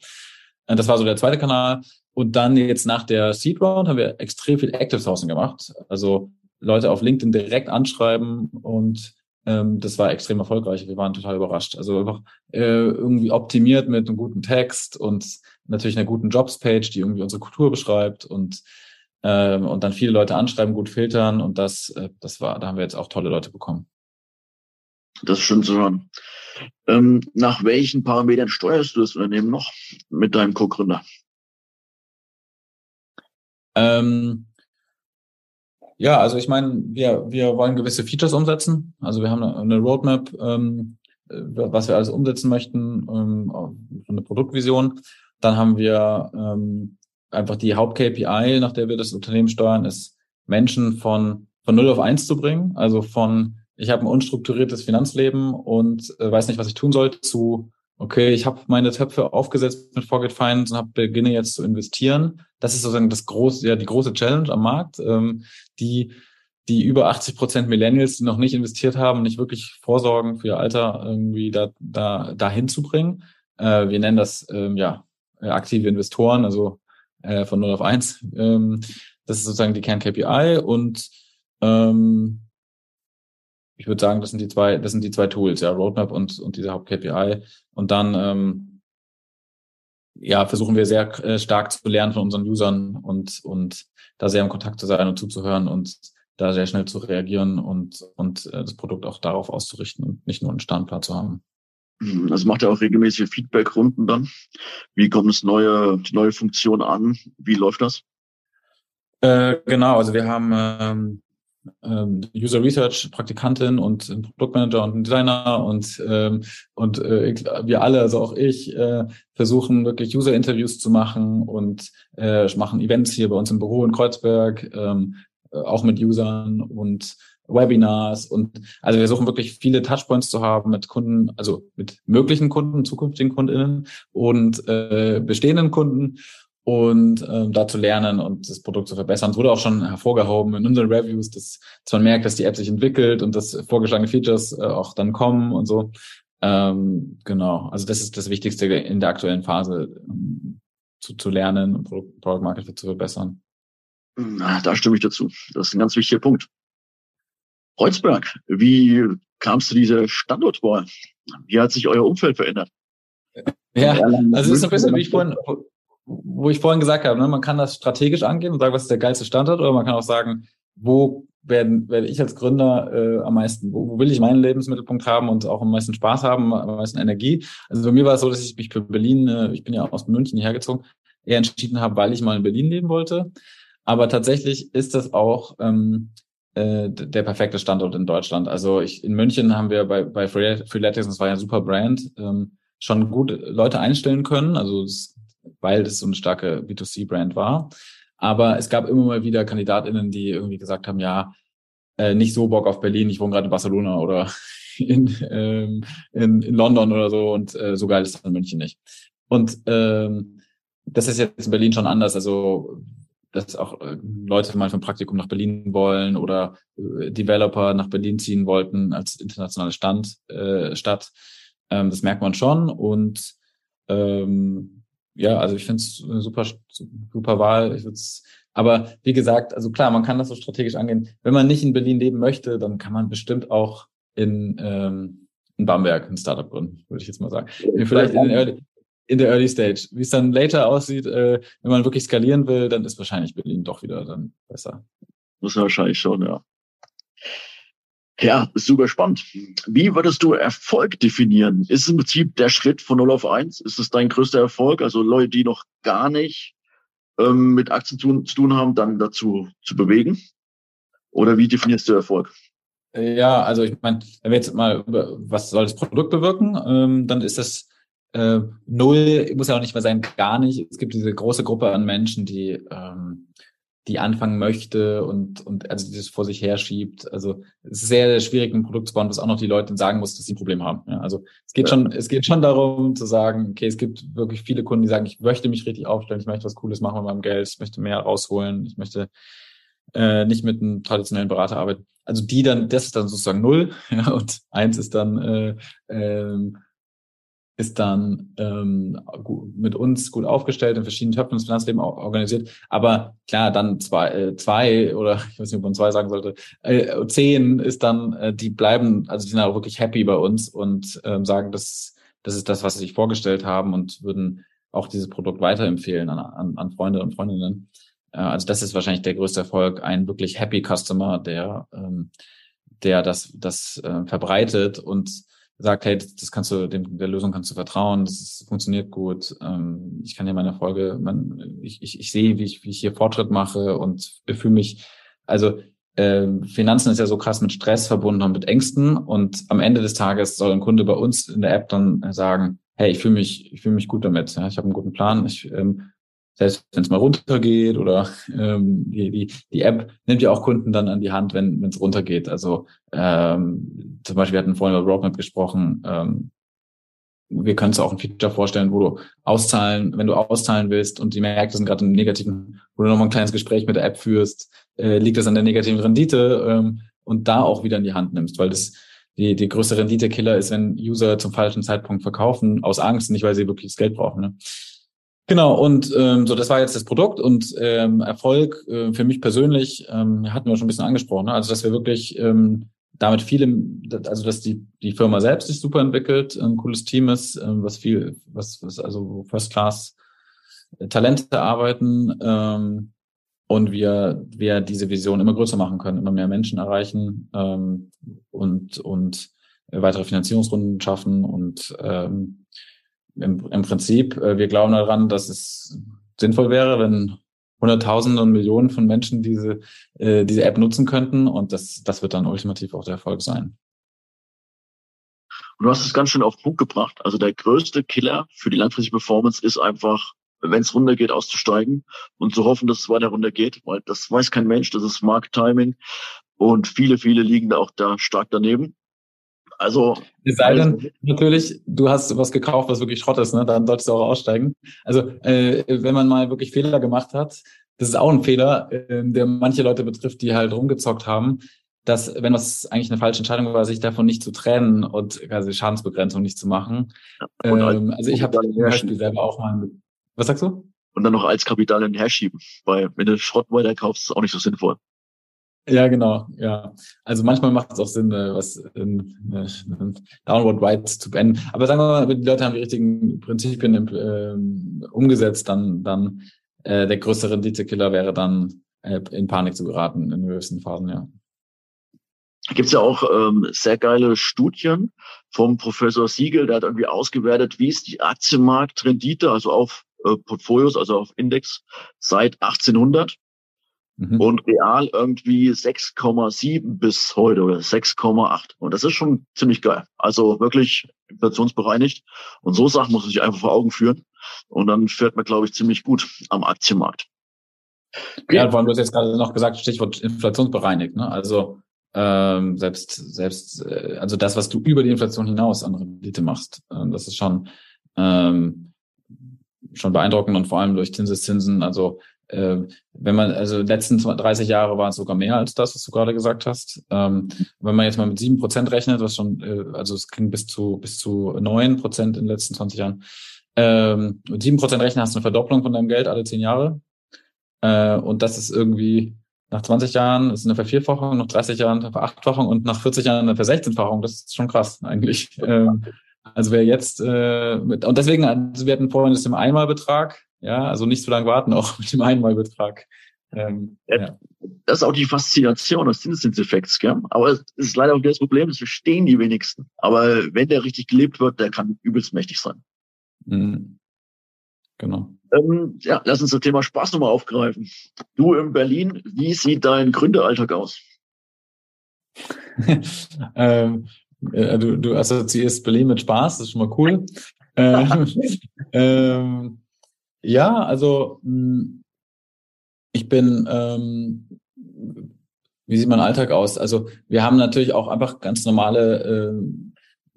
Äh, das war so der zweite Kanal. Und dann jetzt nach der Seed Round haben wir extrem viel Active Sourcing gemacht. Also Leute auf LinkedIn direkt anschreiben und ähm, das war extrem erfolgreich. Wir waren total überrascht. Also einfach äh, irgendwie optimiert mit einem guten Text und natürlich einer guten Jobs-Page, die irgendwie unsere Kultur beschreibt und ähm, und dann viele Leute anschreiben, gut filtern und das, äh, das war, da haben wir jetzt auch tolle Leute bekommen. Das ist schön zu hören. Ähm, nach welchen Parametern steuerst du das Unternehmen noch mit deinem Co-Gründer? Ähm, ja, also ich meine, wir, wir wollen gewisse Features umsetzen. Also wir haben eine, Roadmap, ähm, was wir alles umsetzen möchten, ähm, eine Produktvision. Dann haben wir ähm, einfach die Haupt-KPI, nach der wir das Unternehmen steuern, ist Menschen von, von 0 auf 1 zu bringen. Also von, ich habe ein unstrukturiertes Finanzleben und äh, weiß nicht, was ich tun soll, zu okay, ich habe meine Töpfe aufgesetzt mit Forget Finance und hab, beginne jetzt zu investieren. Das ist sozusagen das große, ja, die große Challenge am Markt, ähm, die die über 80 Prozent Millennials, die noch nicht investiert haben, nicht wirklich vorsorgen für ihr Alter, irgendwie da, da, dahin zu bringen. Äh, wir nennen das ähm, ja aktive Investoren, also äh, von 0 auf 1. Ähm, das ist sozusagen die Kern-KPI und ähm, ich würde sagen, das sind die zwei, das sind die zwei Tools, ja, Roadmap und, und diese Haupt-KPI. Und dann ähm, ja, versuchen wir sehr äh, stark zu lernen von unseren Usern und, und da sehr im Kontakt zu sein und zuzuhören und da sehr schnell zu reagieren und, und äh, das Produkt auch darauf auszurichten und nicht nur einen Standplan zu haben. Also macht er auch regelmäßige Feedback-Runden dann. Wie kommt es neue, die neue Funktion an? Wie läuft das? Äh, genau, also wir haben ähm, User Research Praktikantin und ein Produktmanager und Designer und ähm, und äh, wir alle, also auch ich, äh, versuchen wirklich User Interviews zu machen und äh, machen Events hier bei uns im Büro in Kreuzberg, ähm, äh, auch mit Usern und Webinars und also wir versuchen wirklich viele Touchpoints zu haben mit Kunden, also mit möglichen Kunden, zukünftigen KundInnen und äh, bestehenden Kunden und ähm, da zu lernen und das Produkt zu verbessern. Es wurde auch schon hervorgehoben in unseren Reviews, dass, dass man merkt, dass die App sich entwickelt und dass vorgeschlagene Features äh, auch dann kommen und so. Ähm, genau, also das ist das Wichtigste in der aktuellen Phase, ähm, zu, zu lernen und Product, Product Market Fit zu verbessern. Na, da stimme ich dazu. Das ist ein ganz wichtiger Punkt. Kreuzberg, wie kamst du dieser Standortwahl? Wie hat sich euer Umfeld verändert? Ja, also es ist ein bisschen, wie ich vorhin, wo ich vorhin gesagt habe, ne, man kann das strategisch angehen und sagen, was ist der geilste Standort, oder man kann auch sagen, wo werden, werde ich als Gründer äh, am meisten, wo, wo will ich meinen Lebensmittelpunkt haben und auch am meisten Spaß haben, am meisten Energie. Also bei mir war es so, dass ich mich für Berlin, äh, ich bin ja aus München hierher gezogen, eher entschieden habe, weil ich mal in Berlin leben wollte. Aber tatsächlich ist das auch ähm, äh, der perfekte Standort in Deutschland. Also ich, in München haben wir bei, bei Freeletics, das war ja ein super Brand, ähm, schon gut Leute einstellen können. Also es weil das so eine starke B2C-Brand war. Aber es gab immer mal wieder KandidatInnen, die irgendwie gesagt haben, ja, äh, nicht so Bock auf Berlin, ich wohne gerade in Barcelona oder in, ähm, in, in London oder so und äh, so geil ist es in München nicht. Und ähm, das ist jetzt in Berlin schon anders. Also dass auch äh, Leute mal vom Praktikum nach Berlin wollen oder äh, Developer nach Berlin ziehen wollten als internationale Stand, äh, Stadt. Ähm, das merkt man schon. Und ähm, ja, also ich finde es eine super, super Wahl. Ich würd's, aber wie gesagt, also klar, man kann das so strategisch angehen. Wenn man nicht in Berlin leben möchte, dann kann man bestimmt auch in, ähm, in Bamberg ein Startup gründen, würde ich jetzt mal sagen. Vielleicht in, Early, in der Early Stage. Wie es dann later aussieht, äh, wenn man wirklich skalieren will, dann ist wahrscheinlich Berlin doch wieder dann besser. Muss wahrscheinlich schon, ja. Ja, super spannend. Wie würdest du Erfolg definieren? Ist im Prinzip der Schritt von 0 auf 1? Ist es dein größter Erfolg? Also Leute, die noch gar nicht ähm, mit Aktien zu, zu, tun haben, dann dazu zu bewegen? Oder wie definierst du Erfolg? Ja, also ich meine, wenn wir jetzt mal was soll das Produkt bewirken, ähm, dann ist das äh, null, muss ja auch nicht mehr sein, gar nicht. Es gibt diese große Gruppe an Menschen, die ähm, die anfangen möchte und, und also das vor sich her schiebt. Also es ist sehr, sehr schwierig, ein Produkt zu bauen, was auch noch die Leute sagen muss, dass sie ein Problem haben. Ja, also es geht ja. schon, es geht schon darum zu sagen, okay, es gibt wirklich viele Kunden, die sagen, ich möchte mich richtig aufstellen, ich möchte was Cooles machen mit meinem Geld, ich möchte mehr rausholen, ich möchte äh, nicht mit einem traditionellen Berater arbeiten. Also die dann, das ist dann sozusagen null, ja, und eins ist dann äh, ähm, ist dann ähm, mit uns gut aufgestellt, in verschiedenen Töpfen des Finanzleben organisiert. Aber klar, dann zwei, äh, zwei oder ich weiß nicht, ob man zwei sagen sollte, äh, zehn ist dann, äh, die bleiben, also die sind auch wirklich happy bei uns und ähm, sagen, das, das ist das, was sie sich vorgestellt haben und würden auch dieses Produkt weiterempfehlen an, an, an Freunde und Freundinnen. Äh, also das ist wahrscheinlich der größte Erfolg, ein wirklich happy Customer, der, ähm, der das, das äh, verbreitet und sagt, hey, das kannst du, dem, der Lösung kannst du vertrauen, das ist, funktioniert gut, ähm, ich kann dir meine Folge, man, ich, ich, ich sehe, wie ich, wie ich hier Fortschritt mache und fühle mich, also äh, Finanzen ist ja so krass mit Stress verbunden und mit Ängsten und am Ende des Tages soll ein Kunde bei uns in der App dann sagen, hey, ich fühle mich, ich fühle mich gut damit, ja, ich habe einen guten Plan, ich ähm, selbst wenn es mal runtergeht oder ähm, die, die, die App nimmt ja auch Kunden dann an die Hand, wenn es runtergeht. Also ähm, zum Beispiel wir hatten vorhin über Roadmap gesprochen, ähm, wir können uns auch ein Feature vorstellen, wo du auszahlen, wenn du auszahlen willst und die Märkte sind gerade im negativen, wo du nochmal ein kleines Gespräch mit der App führst, äh, liegt das an der negativen Rendite ähm, und da auch wieder in die Hand nimmst, weil das die, die größte Rendite-Killer ist, wenn User zum falschen Zeitpunkt verkaufen, aus Angst, nicht weil sie wirklich das Geld brauchen. Ne? Genau, und ähm, so, das war jetzt das Produkt und ähm, Erfolg äh, für mich persönlich, ähm, hatten wir schon ein bisschen angesprochen, ne? also dass wir wirklich ähm, damit viele, also dass die, die Firma selbst sich super entwickelt, ein cooles Team ist, ähm, was viel, was, was also First Class äh, Talente arbeiten ähm, und wir, wir diese Vision immer größer machen können, immer mehr Menschen erreichen ähm, und, und weitere Finanzierungsrunden schaffen und ähm, im, im Prinzip, äh, wir glauben daran, dass es sinnvoll wäre, wenn Hunderttausende und Millionen von Menschen diese, äh, diese App nutzen könnten und das, das wird dann ultimativ auch der Erfolg sein. Und du hast es ganz schön auf den Punkt gebracht. Also der größte Killer für die langfristige Performance ist einfach, wenn es runtergeht, auszusteigen und zu hoffen, dass es weiter runtergeht, weil das weiß kein Mensch, das ist Markttiming und viele, viele liegen da auch da stark daneben. Also. Es sei denn, also, natürlich, du hast was gekauft, was wirklich Schrott ist, ne? dann solltest du auch aussteigen. Also, äh, wenn man mal wirklich Fehler gemacht hat, das ist auch ein Fehler, äh, der manche Leute betrifft, die halt rumgezockt haben, dass, wenn das eigentlich eine falsche Entscheidung war, sich davon nicht zu trennen und quasi Schadensbegrenzung nicht zu machen. Ja, ähm, also ich habe zum Beispiel selber auch mal, was sagst du? Und dann noch als Kapital hinterher schieben, weil wenn du Schrott weiter kaufst, ist auch nicht so sinnvoll. Ja, genau, ja. Also manchmal macht es auch Sinn, äh, was in, in Downward Right zu beenden. Aber sagen wir mal, die Leute haben die richtigen Prinzipien äh, umgesetzt, dann, dann äh, der größte Renditekiller wäre dann äh, in Panik zu geraten in gewissen Phasen, ja. Gibt es ja auch ähm, sehr geile Studien vom Professor Siegel, der hat irgendwie ausgewertet, wie ist die Aktienmarktrendite, also auf äh, Portfolios, also auf Index seit 1800 mhm. und real irgendwie 6,7 bis heute oder 6,8. Und das ist schon ziemlich geil. Also wirklich inflationsbereinigt. Und so Sachen muss man sich einfach vor Augen führen. Und dann fährt man, glaube ich, ziemlich gut am Aktienmarkt. Ja, vor allem, du hast jetzt gerade noch gesagt, Stichwort inflationsbereinigt. Ne? Also ähm, selbst, selbst, äh, also das, was du über die Inflation hinaus an Rendite machst, äh, das ist schon, ähm, schon beeindruckend und vor allem durch Zinseszinsen. Also äh, wenn man, also letzten 30 Jahre waren es sogar mehr als das, was du gerade gesagt hast. Ähm, wenn man jetzt mal mit sieben Prozent rechnet, was schon, äh, also es ging bis zu bis zu neun Prozent in den letzten 20 Jahren. Ähm, mit sieben Prozent rechnen hast du eine Verdopplung von deinem Geld alle zehn Jahre. Äh, und das ist irgendwie nach 20 Jahren ist eine Vervierfachung, nach 30 Jahren eine Verachtfachung und nach 40 Jahren eine Versechzehnfachung. Das ist schon krass eigentlich. Ähm, also wer jetzt äh, mit, und deswegen, also wir hatten vorhin das im Einmalbetrag, ja, also nicht so lange warten, auch mit dem Einmalbetrag. Ähm, ja. Das ist auch die Faszination des Zinseszinseffekts, gell? Aber es ist leider auch das Problem, das verstehen die wenigsten. Aber wenn der richtig gelebt wird, der kann übelst mächtig sein. Mhm. Genau. Ähm, ja, lass uns das Thema Spaß nochmal aufgreifen. Du in Berlin, wie sieht dein Gründeralltag aus? ähm, äh, du, du assoziierst Berlin mit Spaß, das ist schon mal cool. ähm, ähm, ja, also hm, Ich bin, ähm, wie sieht mein Alltag aus? Also wir haben natürlich auch einfach ganz normale, äh,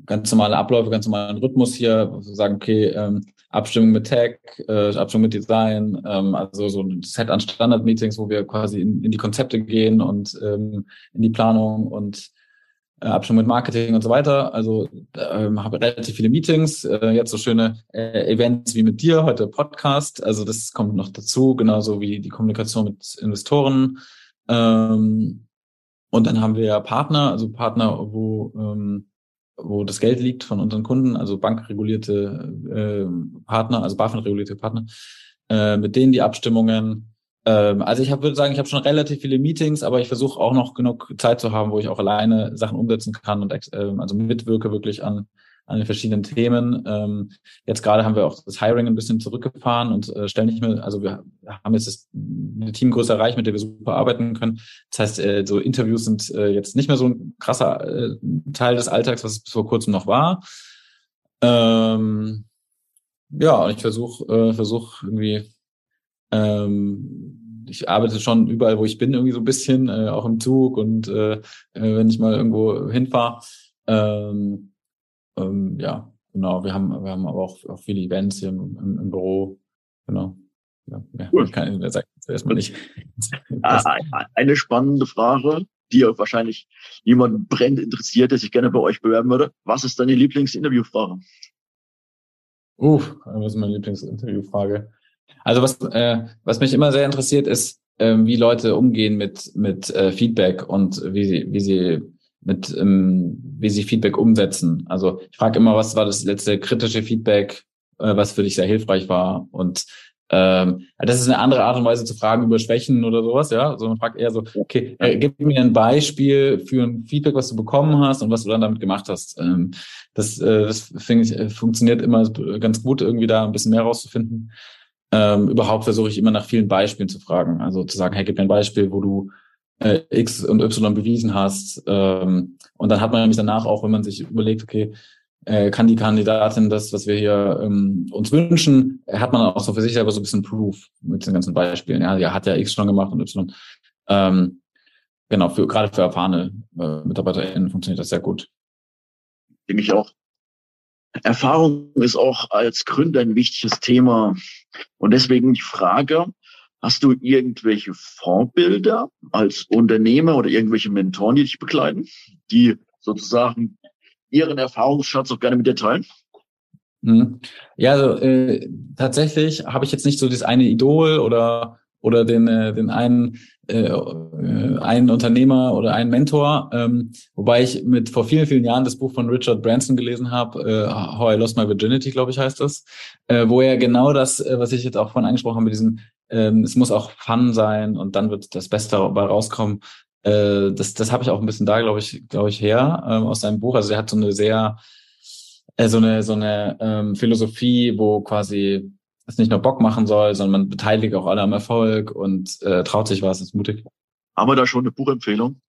ganz normale Abläufe, ganz normalen Rhythmus hier. wo wir sagen, okay, ähm, Abstimmung mit Tech, äh, Abstimmung mit Design, ähm, also so ein Set an Standard-Meetings, wo wir quasi in, in die Konzepte gehen und ähm, in die Planung und Abstimmung mit Marketing und so weiter. Also ähm, habe relativ viele Meetings, äh, jetzt so schöne äh, Events wie mit dir, heute Podcast. Also das kommt noch dazu, genauso wie die Kommunikation mit Investoren. Ähm, und dann haben wir ja Partner, also Partner, wo ähm, wo das Geld liegt von unseren Kunden, also bankregulierte äh, Partner, also BaFin-regulierte Partner, äh, mit denen die Abstimmungen ähm, also ich hab, würde sagen, ich habe schon relativ viele Meetings, aber ich versuche auch noch genug Zeit zu haben, wo ich auch alleine Sachen umsetzen kann und ähm, also mitwirke wirklich an an den verschiedenen Themen. Ähm, jetzt gerade haben wir auch das Hiring ein bisschen zurückgefahren und äh, stellen nicht mehr, also wir haben jetzt das, eine Teamgröße erreicht, mit der wir super arbeiten können. Das heißt, äh, so Interviews sind äh, jetzt nicht mehr so ein krasser äh, Teil des Alltags, was es bis vor kurzem noch war. Ähm, ja, und ich versuche äh, versuch irgendwie ähm, ich arbeite schon überall, wo ich bin, irgendwie so ein bisschen, äh, auch im Zug und äh, äh wenn ich mal irgendwo hinfahre. Ähm, ähm, ja, genau. Wir haben, wir haben aber auch, auch viele Events hier im, im, im Büro. Genau. Ja, cool. kann, sagt erstmal nicht. Ah, eine spannende Frage, die wahrscheinlich jemand brennt interessiert, der sich gerne bei euch bewerben würde. Was ist deine Lieblingsinterviewfrage? Uff, was ist meine Lieblingsinterviewfrage? Also was, äh, was mich immer sehr interessiert, ist, äh, wie Leute umgehen mit, mit äh, Feedback und wie sie, wie sie mit, ähm, wie sie Feedback umsetzen. Also ich frage immer, was war das letzte kritische Feedback, äh, was für dich sehr hilfreich war und ähm, das ist eine andere Art und Weise zu fragen über Schwächen oder sowas, ja. Also man fragt eher so, okay, äh, gib mir ein Beispiel für ein Feedback, was du bekommen hast und was du dann damit gemacht hast. Ähm, das, äh, das finde ich, äh, funktioniert immer ganz gut, irgendwie da ein bisschen mehr rauszufinden. Ähm, überhaupt versuche ich immer nach vielen Beispielen zu fragen. Also zu sagen, hey, gib mir ein Beispiel, wo du äh, X und Y bewiesen hast. Ähm, und dann hat man nämlich danach auch, wenn man sich überlegt, okay, äh, kann die Kandidatin das, was wir hier ähm, uns wünschen, hat man auch so für sich selber so ein bisschen Proof mit den ganzen Beispielen. Ja, ja, hat ja X schon gemacht und Y. Ähm, genau, für, gerade für erfahrene äh, MitarbeiterInnen funktioniert das sehr gut. Denke ich auch. Erfahrung ist auch als Gründer ein wichtiges Thema. Und deswegen die Frage, hast du irgendwelche Vorbilder als Unternehmer oder irgendwelche Mentoren, die dich begleiten, die sozusagen ihren Erfahrungsschatz auch gerne mit dir teilen? Hm. Ja, also, äh, tatsächlich habe ich jetzt nicht so das eine Idol oder oder den, äh, den einen, äh, äh, einen Unternehmer oder einen Mentor, ähm, wobei ich mit vor vielen, vielen Jahren das Buch von Richard Branson gelesen habe, äh, How I Lost My Virginity, glaube ich, heißt das, äh, wo er genau das, äh, was ich jetzt auch vorhin angesprochen habe, mit diesem, ähm, es muss auch Fun sein und dann wird das Beste dabei rauskommen. Äh, das das habe ich auch ein bisschen da, glaube ich, glaube ich, her äh, aus seinem Buch. Also er hat so eine sehr äh, so eine so eine ähm, Philosophie, wo quasi es nicht nur Bock machen soll, sondern man beteiligt auch alle am Erfolg und äh, traut sich was, ist mutig. Haben wir da schon eine Buchempfehlung?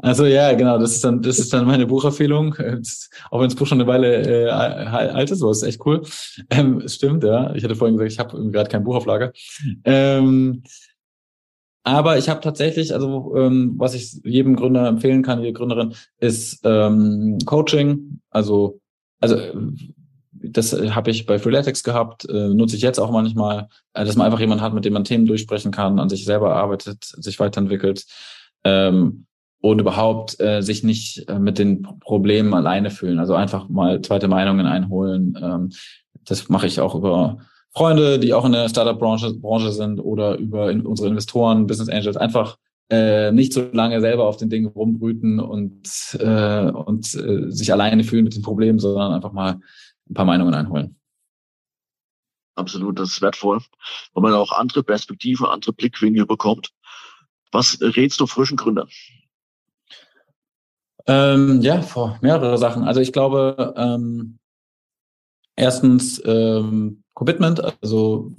Also ja, genau, das ist dann, das ist dann meine Buchempfehlung. Auch wenn das Buch schon eine Weile äh, alt ist, aber ist echt cool. Ähm, stimmt, ja. Ich hatte vorhin gesagt, ich habe gerade kein Buch auf Lager. Ähm, aber ich habe tatsächlich, also ähm, was ich jedem Gründer empfehlen kann, jede Gründerin, ist ähm, Coaching. Also, also das habe ich bei Freeletics gehabt, äh, nutze ich jetzt auch manchmal, äh, dass man einfach jemanden hat, mit dem man Themen durchsprechen kann, an sich selber arbeitet, sich weiterentwickelt ähm, und überhaupt äh, sich nicht äh, mit den Problemen alleine fühlen. Also einfach mal zweite Meinungen einholen. Ähm, das mache ich auch über Freunde, die auch in der Startup-Branche Branche sind oder über in, unsere Investoren, Business Angels. Einfach äh, nicht so lange selber auf den Dingen rumbrüten und, äh, und äh, sich alleine fühlen mit den Problemen, sondern einfach mal ein paar Meinungen einholen. Absolut, das ist wertvoll, weil man auch andere Perspektiven, andere Blickwinkel bekommt. Was rätst du frischen Gründern? Ähm, ja, vor mehrere Sachen. Also ich glaube, ähm, erstens ähm, Commitment, also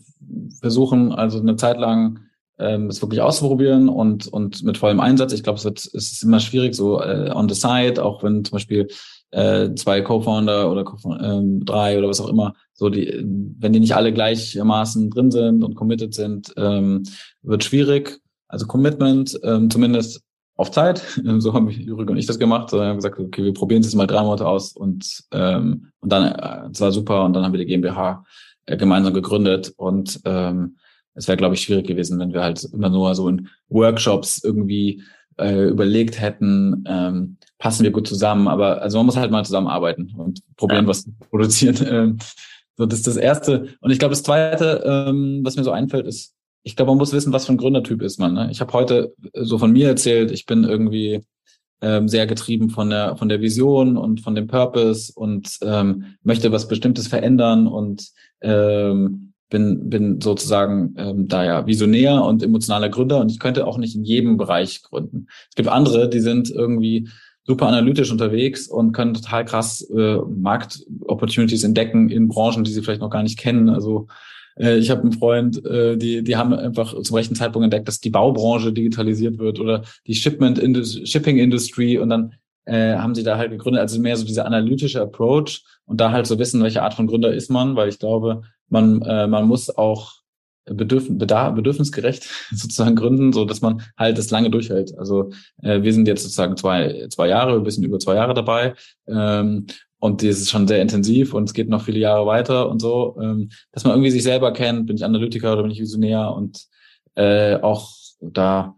versuchen also eine Zeit lang ähm, es wirklich auszuprobieren und und mit vollem Einsatz. Ich glaube, es wird es ist immer schwierig so äh, on the side, auch wenn zum Beispiel äh, zwei Co-Founder oder Co ähm, drei oder was auch immer So die, wenn die nicht alle gleichermaßen drin sind und committed sind, ähm, wird schwierig. Also Commitment, ähm, zumindest auf Zeit. So haben Jürgen und ich das gemacht. Wir haben gesagt, okay, wir probieren es jetzt mal drei Monate aus und ähm, und dann äh, es war super und dann haben wir die GmbH äh, gemeinsam gegründet und ähm, es wäre glaube ich schwierig gewesen, wenn wir halt immer nur so in Workshops irgendwie äh, überlegt hätten, ähm, passen wir gut zusammen. Aber also man muss halt mal zusammenarbeiten und probieren, ja. was zu produzieren. Ähm, so, das ist das Erste. Und ich glaube, das Zweite, ähm, was mir so einfällt, ist, ich glaube, man muss wissen, was für ein Gründertyp ist man. Ne? Ich habe heute so von mir erzählt, ich bin irgendwie ähm, sehr getrieben von der von der Vision und von dem Purpose und ähm, möchte was Bestimmtes verändern und ähm, bin, bin sozusagen ähm, da ja visionär und emotionaler Gründer und ich könnte auch nicht in jedem Bereich gründen. Es gibt andere, die sind irgendwie super analytisch unterwegs und können total krass äh, Marktopportunities entdecken in Branchen, die sie vielleicht noch gar nicht kennen. Also äh, ich habe einen Freund, äh, die, die haben einfach zum rechten Zeitpunkt entdeckt, dass die Baubranche digitalisiert wird oder die Shipment Indus Shipping Industry und dann äh, haben sie da halt gegründet. Also mehr so dieser analytische Approach und da halt so wissen, welche Art von Gründer ist man, weil ich glaube, man, äh, man muss auch bedürf bedarf bedürfnisgerecht sozusagen gründen, so dass man halt das lange durchhält. Also äh, wir sind jetzt sozusagen zwei, zwei Jahre, ein bisschen über zwei Jahre dabei. Ähm, und das ist schon sehr intensiv und es geht noch viele Jahre weiter und so, ähm, dass man irgendwie sich selber kennt, bin ich Analytiker oder bin ich Visionär und äh, auch da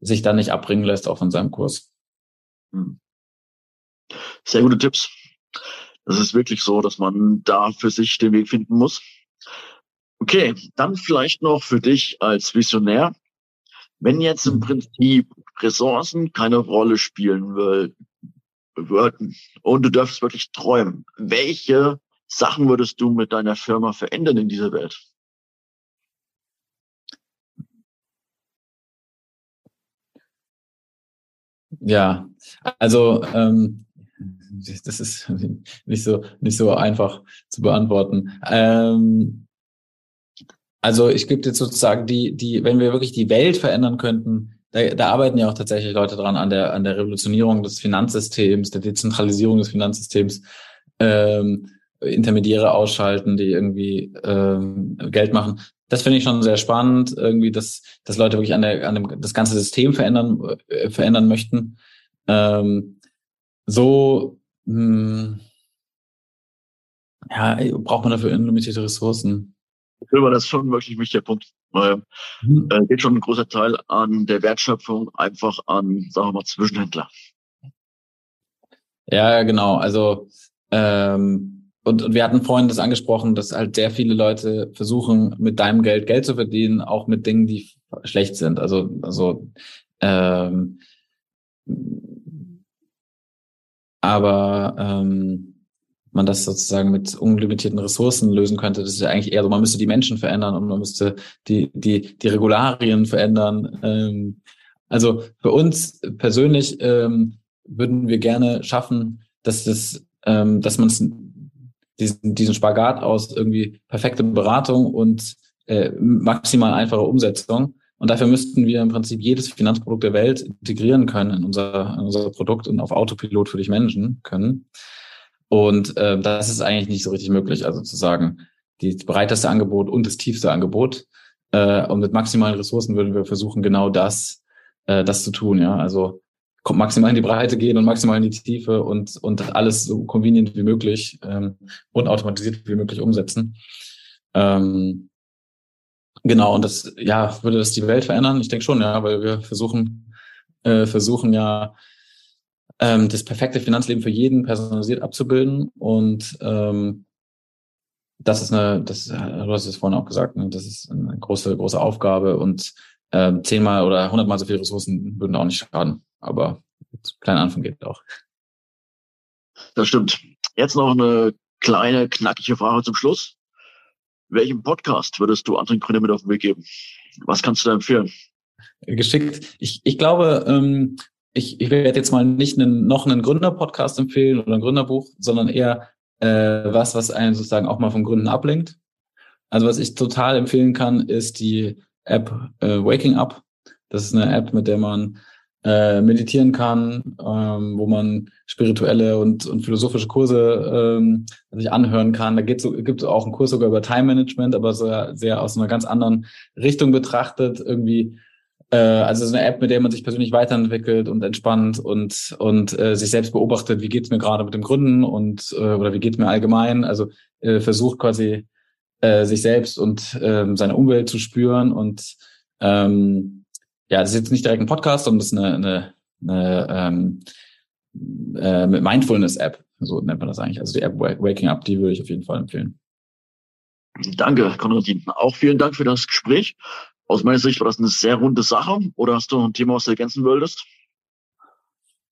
sich dann nicht abbringen lässt, auch von seinem Kurs. Hm. Sehr gute Tipps. Das ist wirklich so, dass man da für sich den Weg finden muss. Okay, dann vielleicht noch für dich als Visionär. Wenn jetzt im mhm. Prinzip Ressourcen keine Rolle spielen würden und du dürftest wirklich träumen, welche Sachen würdest du mit deiner Firma verändern in dieser Welt? Ja, also ähm, das ist nicht so nicht so einfach zu beantworten. Ähm, also ich gebe jetzt sozusagen die, die, wenn wir wirklich die Welt verändern könnten, da, da arbeiten ja auch tatsächlich Leute dran an der, an der Revolutionierung des Finanzsystems, der Dezentralisierung des Finanzsystems, ähm, Intermediäre ausschalten, die irgendwie ähm, Geld machen. Das finde ich schon sehr spannend, irgendwie, dass, dass Leute wirklich an der, an dem, das ganze System verändern, äh, verändern möchten. Ähm, so mh, hm, ja, braucht man dafür unlimitierte Ressourcen. War das schon wirklich ein wichtiger Punkt. Weil, mhm. äh, geht schon ein großer Teil an der Wertschöpfung einfach an, sagen wir mal, Zwischenhändler. Ja, genau. Also ähm, und, und wir hatten vorhin das angesprochen, dass halt sehr viele Leute versuchen, mit deinem Geld Geld zu verdienen, auch mit Dingen, die schlecht sind. Also, also ähm, aber ähm, man das sozusagen mit unlimitierten Ressourcen lösen könnte. Das ist ja eigentlich eher so, man müsste die Menschen verändern und man müsste die, die, die Regularien verändern. Ähm, also für uns persönlich ähm, würden wir gerne schaffen, dass das, ähm, dass man diesen, diesen Spagat aus irgendwie perfekte Beratung und äh, maximal einfache Umsetzung. Und dafür müssten wir im Prinzip jedes Finanzprodukt der Welt integrieren können in unser, in unser Produkt und auf Autopilot für dich Menschen können. Und äh, das ist eigentlich nicht so richtig möglich. Also zu sagen, die breiteste Angebot und das tiefste Angebot. Äh, und mit maximalen Ressourcen würden wir versuchen, genau das, äh, das zu tun. Ja, also maximal in die Breite gehen und maximal in die Tiefe und und alles so convenient wie möglich ähm, und automatisiert wie möglich umsetzen. Ähm, genau. Und das ja würde das die Welt verändern. Ich denke schon, ja, weil wir versuchen äh, versuchen ja ähm, das perfekte Finanzleben für jeden personalisiert abzubilden. Und ähm, das ist eine, das, du hast es vorhin auch gesagt, ne? das ist eine große, große Aufgabe und ähm, zehnmal oder hundertmal so viele Ressourcen würden auch nicht schaden. Aber kleiner Anfang geht auch. Das stimmt. Jetzt noch eine kleine, knackige Frage zum Schluss. Welchen Podcast würdest du anderen Gründern mit auf den Weg geben? Was kannst du da empfehlen? Geschickt. Ich, ich glaube, ähm, ich, ich werde jetzt mal nicht einen, noch einen Gründer-Podcast empfehlen oder ein Gründerbuch, sondern eher äh, was, was einen sozusagen auch mal vom Gründen ablenkt. Also was ich total empfehlen kann, ist die App äh, Waking Up. Das ist eine App, mit der man äh, meditieren kann, ähm, wo man spirituelle und, und philosophische Kurse ähm, sich anhören kann. Da so, gibt es auch einen Kurs sogar über Time Management, aber sehr, sehr aus einer ganz anderen Richtung betrachtet. Irgendwie, also so eine App, mit der man sich persönlich weiterentwickelt und entspannt und, und äh, sich selbst beobachtet, wie geht's mir gerade mit dem Gründen und äh, oder wie geht's mir allgemein. Also äh, versucht quasi äh, sich selbst und äh, seine Umwelt zu spüren und ähm, ja, das ist jetzt nicht direkt ein Podcast, sondern das ist eine, eine, eine ähm, äh, Mindfulness-App, so nennt man das eigentlich. Also die App Waking Up, die würde ich auf jeden Fall empfehlen. Danke, Konradin. Auch vielen Dank für das Gespräch. Aus meiner Sicht war das eine sehr runde Sache. Oder hast du noch ein Thema, was du ergänzen wolltest?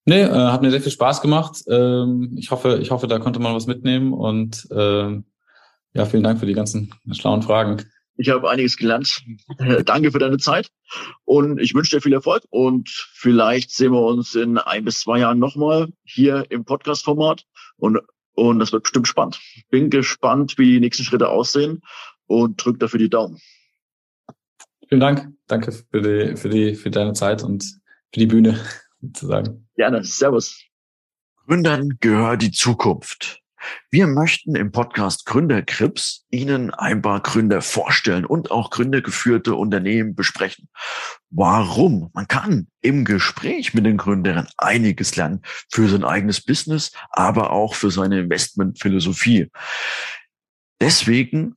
Nee, äh, hat mir sehr viel Spaß gemacht. Ähm, ich hoffe, ich hoffe, da konnte man was mitnehmen und ähm, ja, vielen Dank für die ganzen schlauen Fragen. Ich habe einiges gelernt. Danke für deine Zeit und ich wünsche dir viel Erfolg und vielleicht sehen wir uns in ein bis zwei Jahren nochmal hier im Podcast-Format und, und das wird bestimmt spannend. Bin gespannt, wie die nächsten Schritte aussehen und drück dafür die Daumen. Vielen Dank. Danke für die, für die, für deine Zeit und für die Bühne, sozusagen. Gerne. Servus. Gründern gehört die Zukunft. Wir möchten im Podcast Gründerkrips Ihnen ein paar Gründer vorstellen und auch gründergeführte Unternehmen besprechen. Warum? Man kann im Gespräch mit den Gründern einiges lernen für sein eigenes Business, aber auch für seine Investmentphilosophie. Deswegen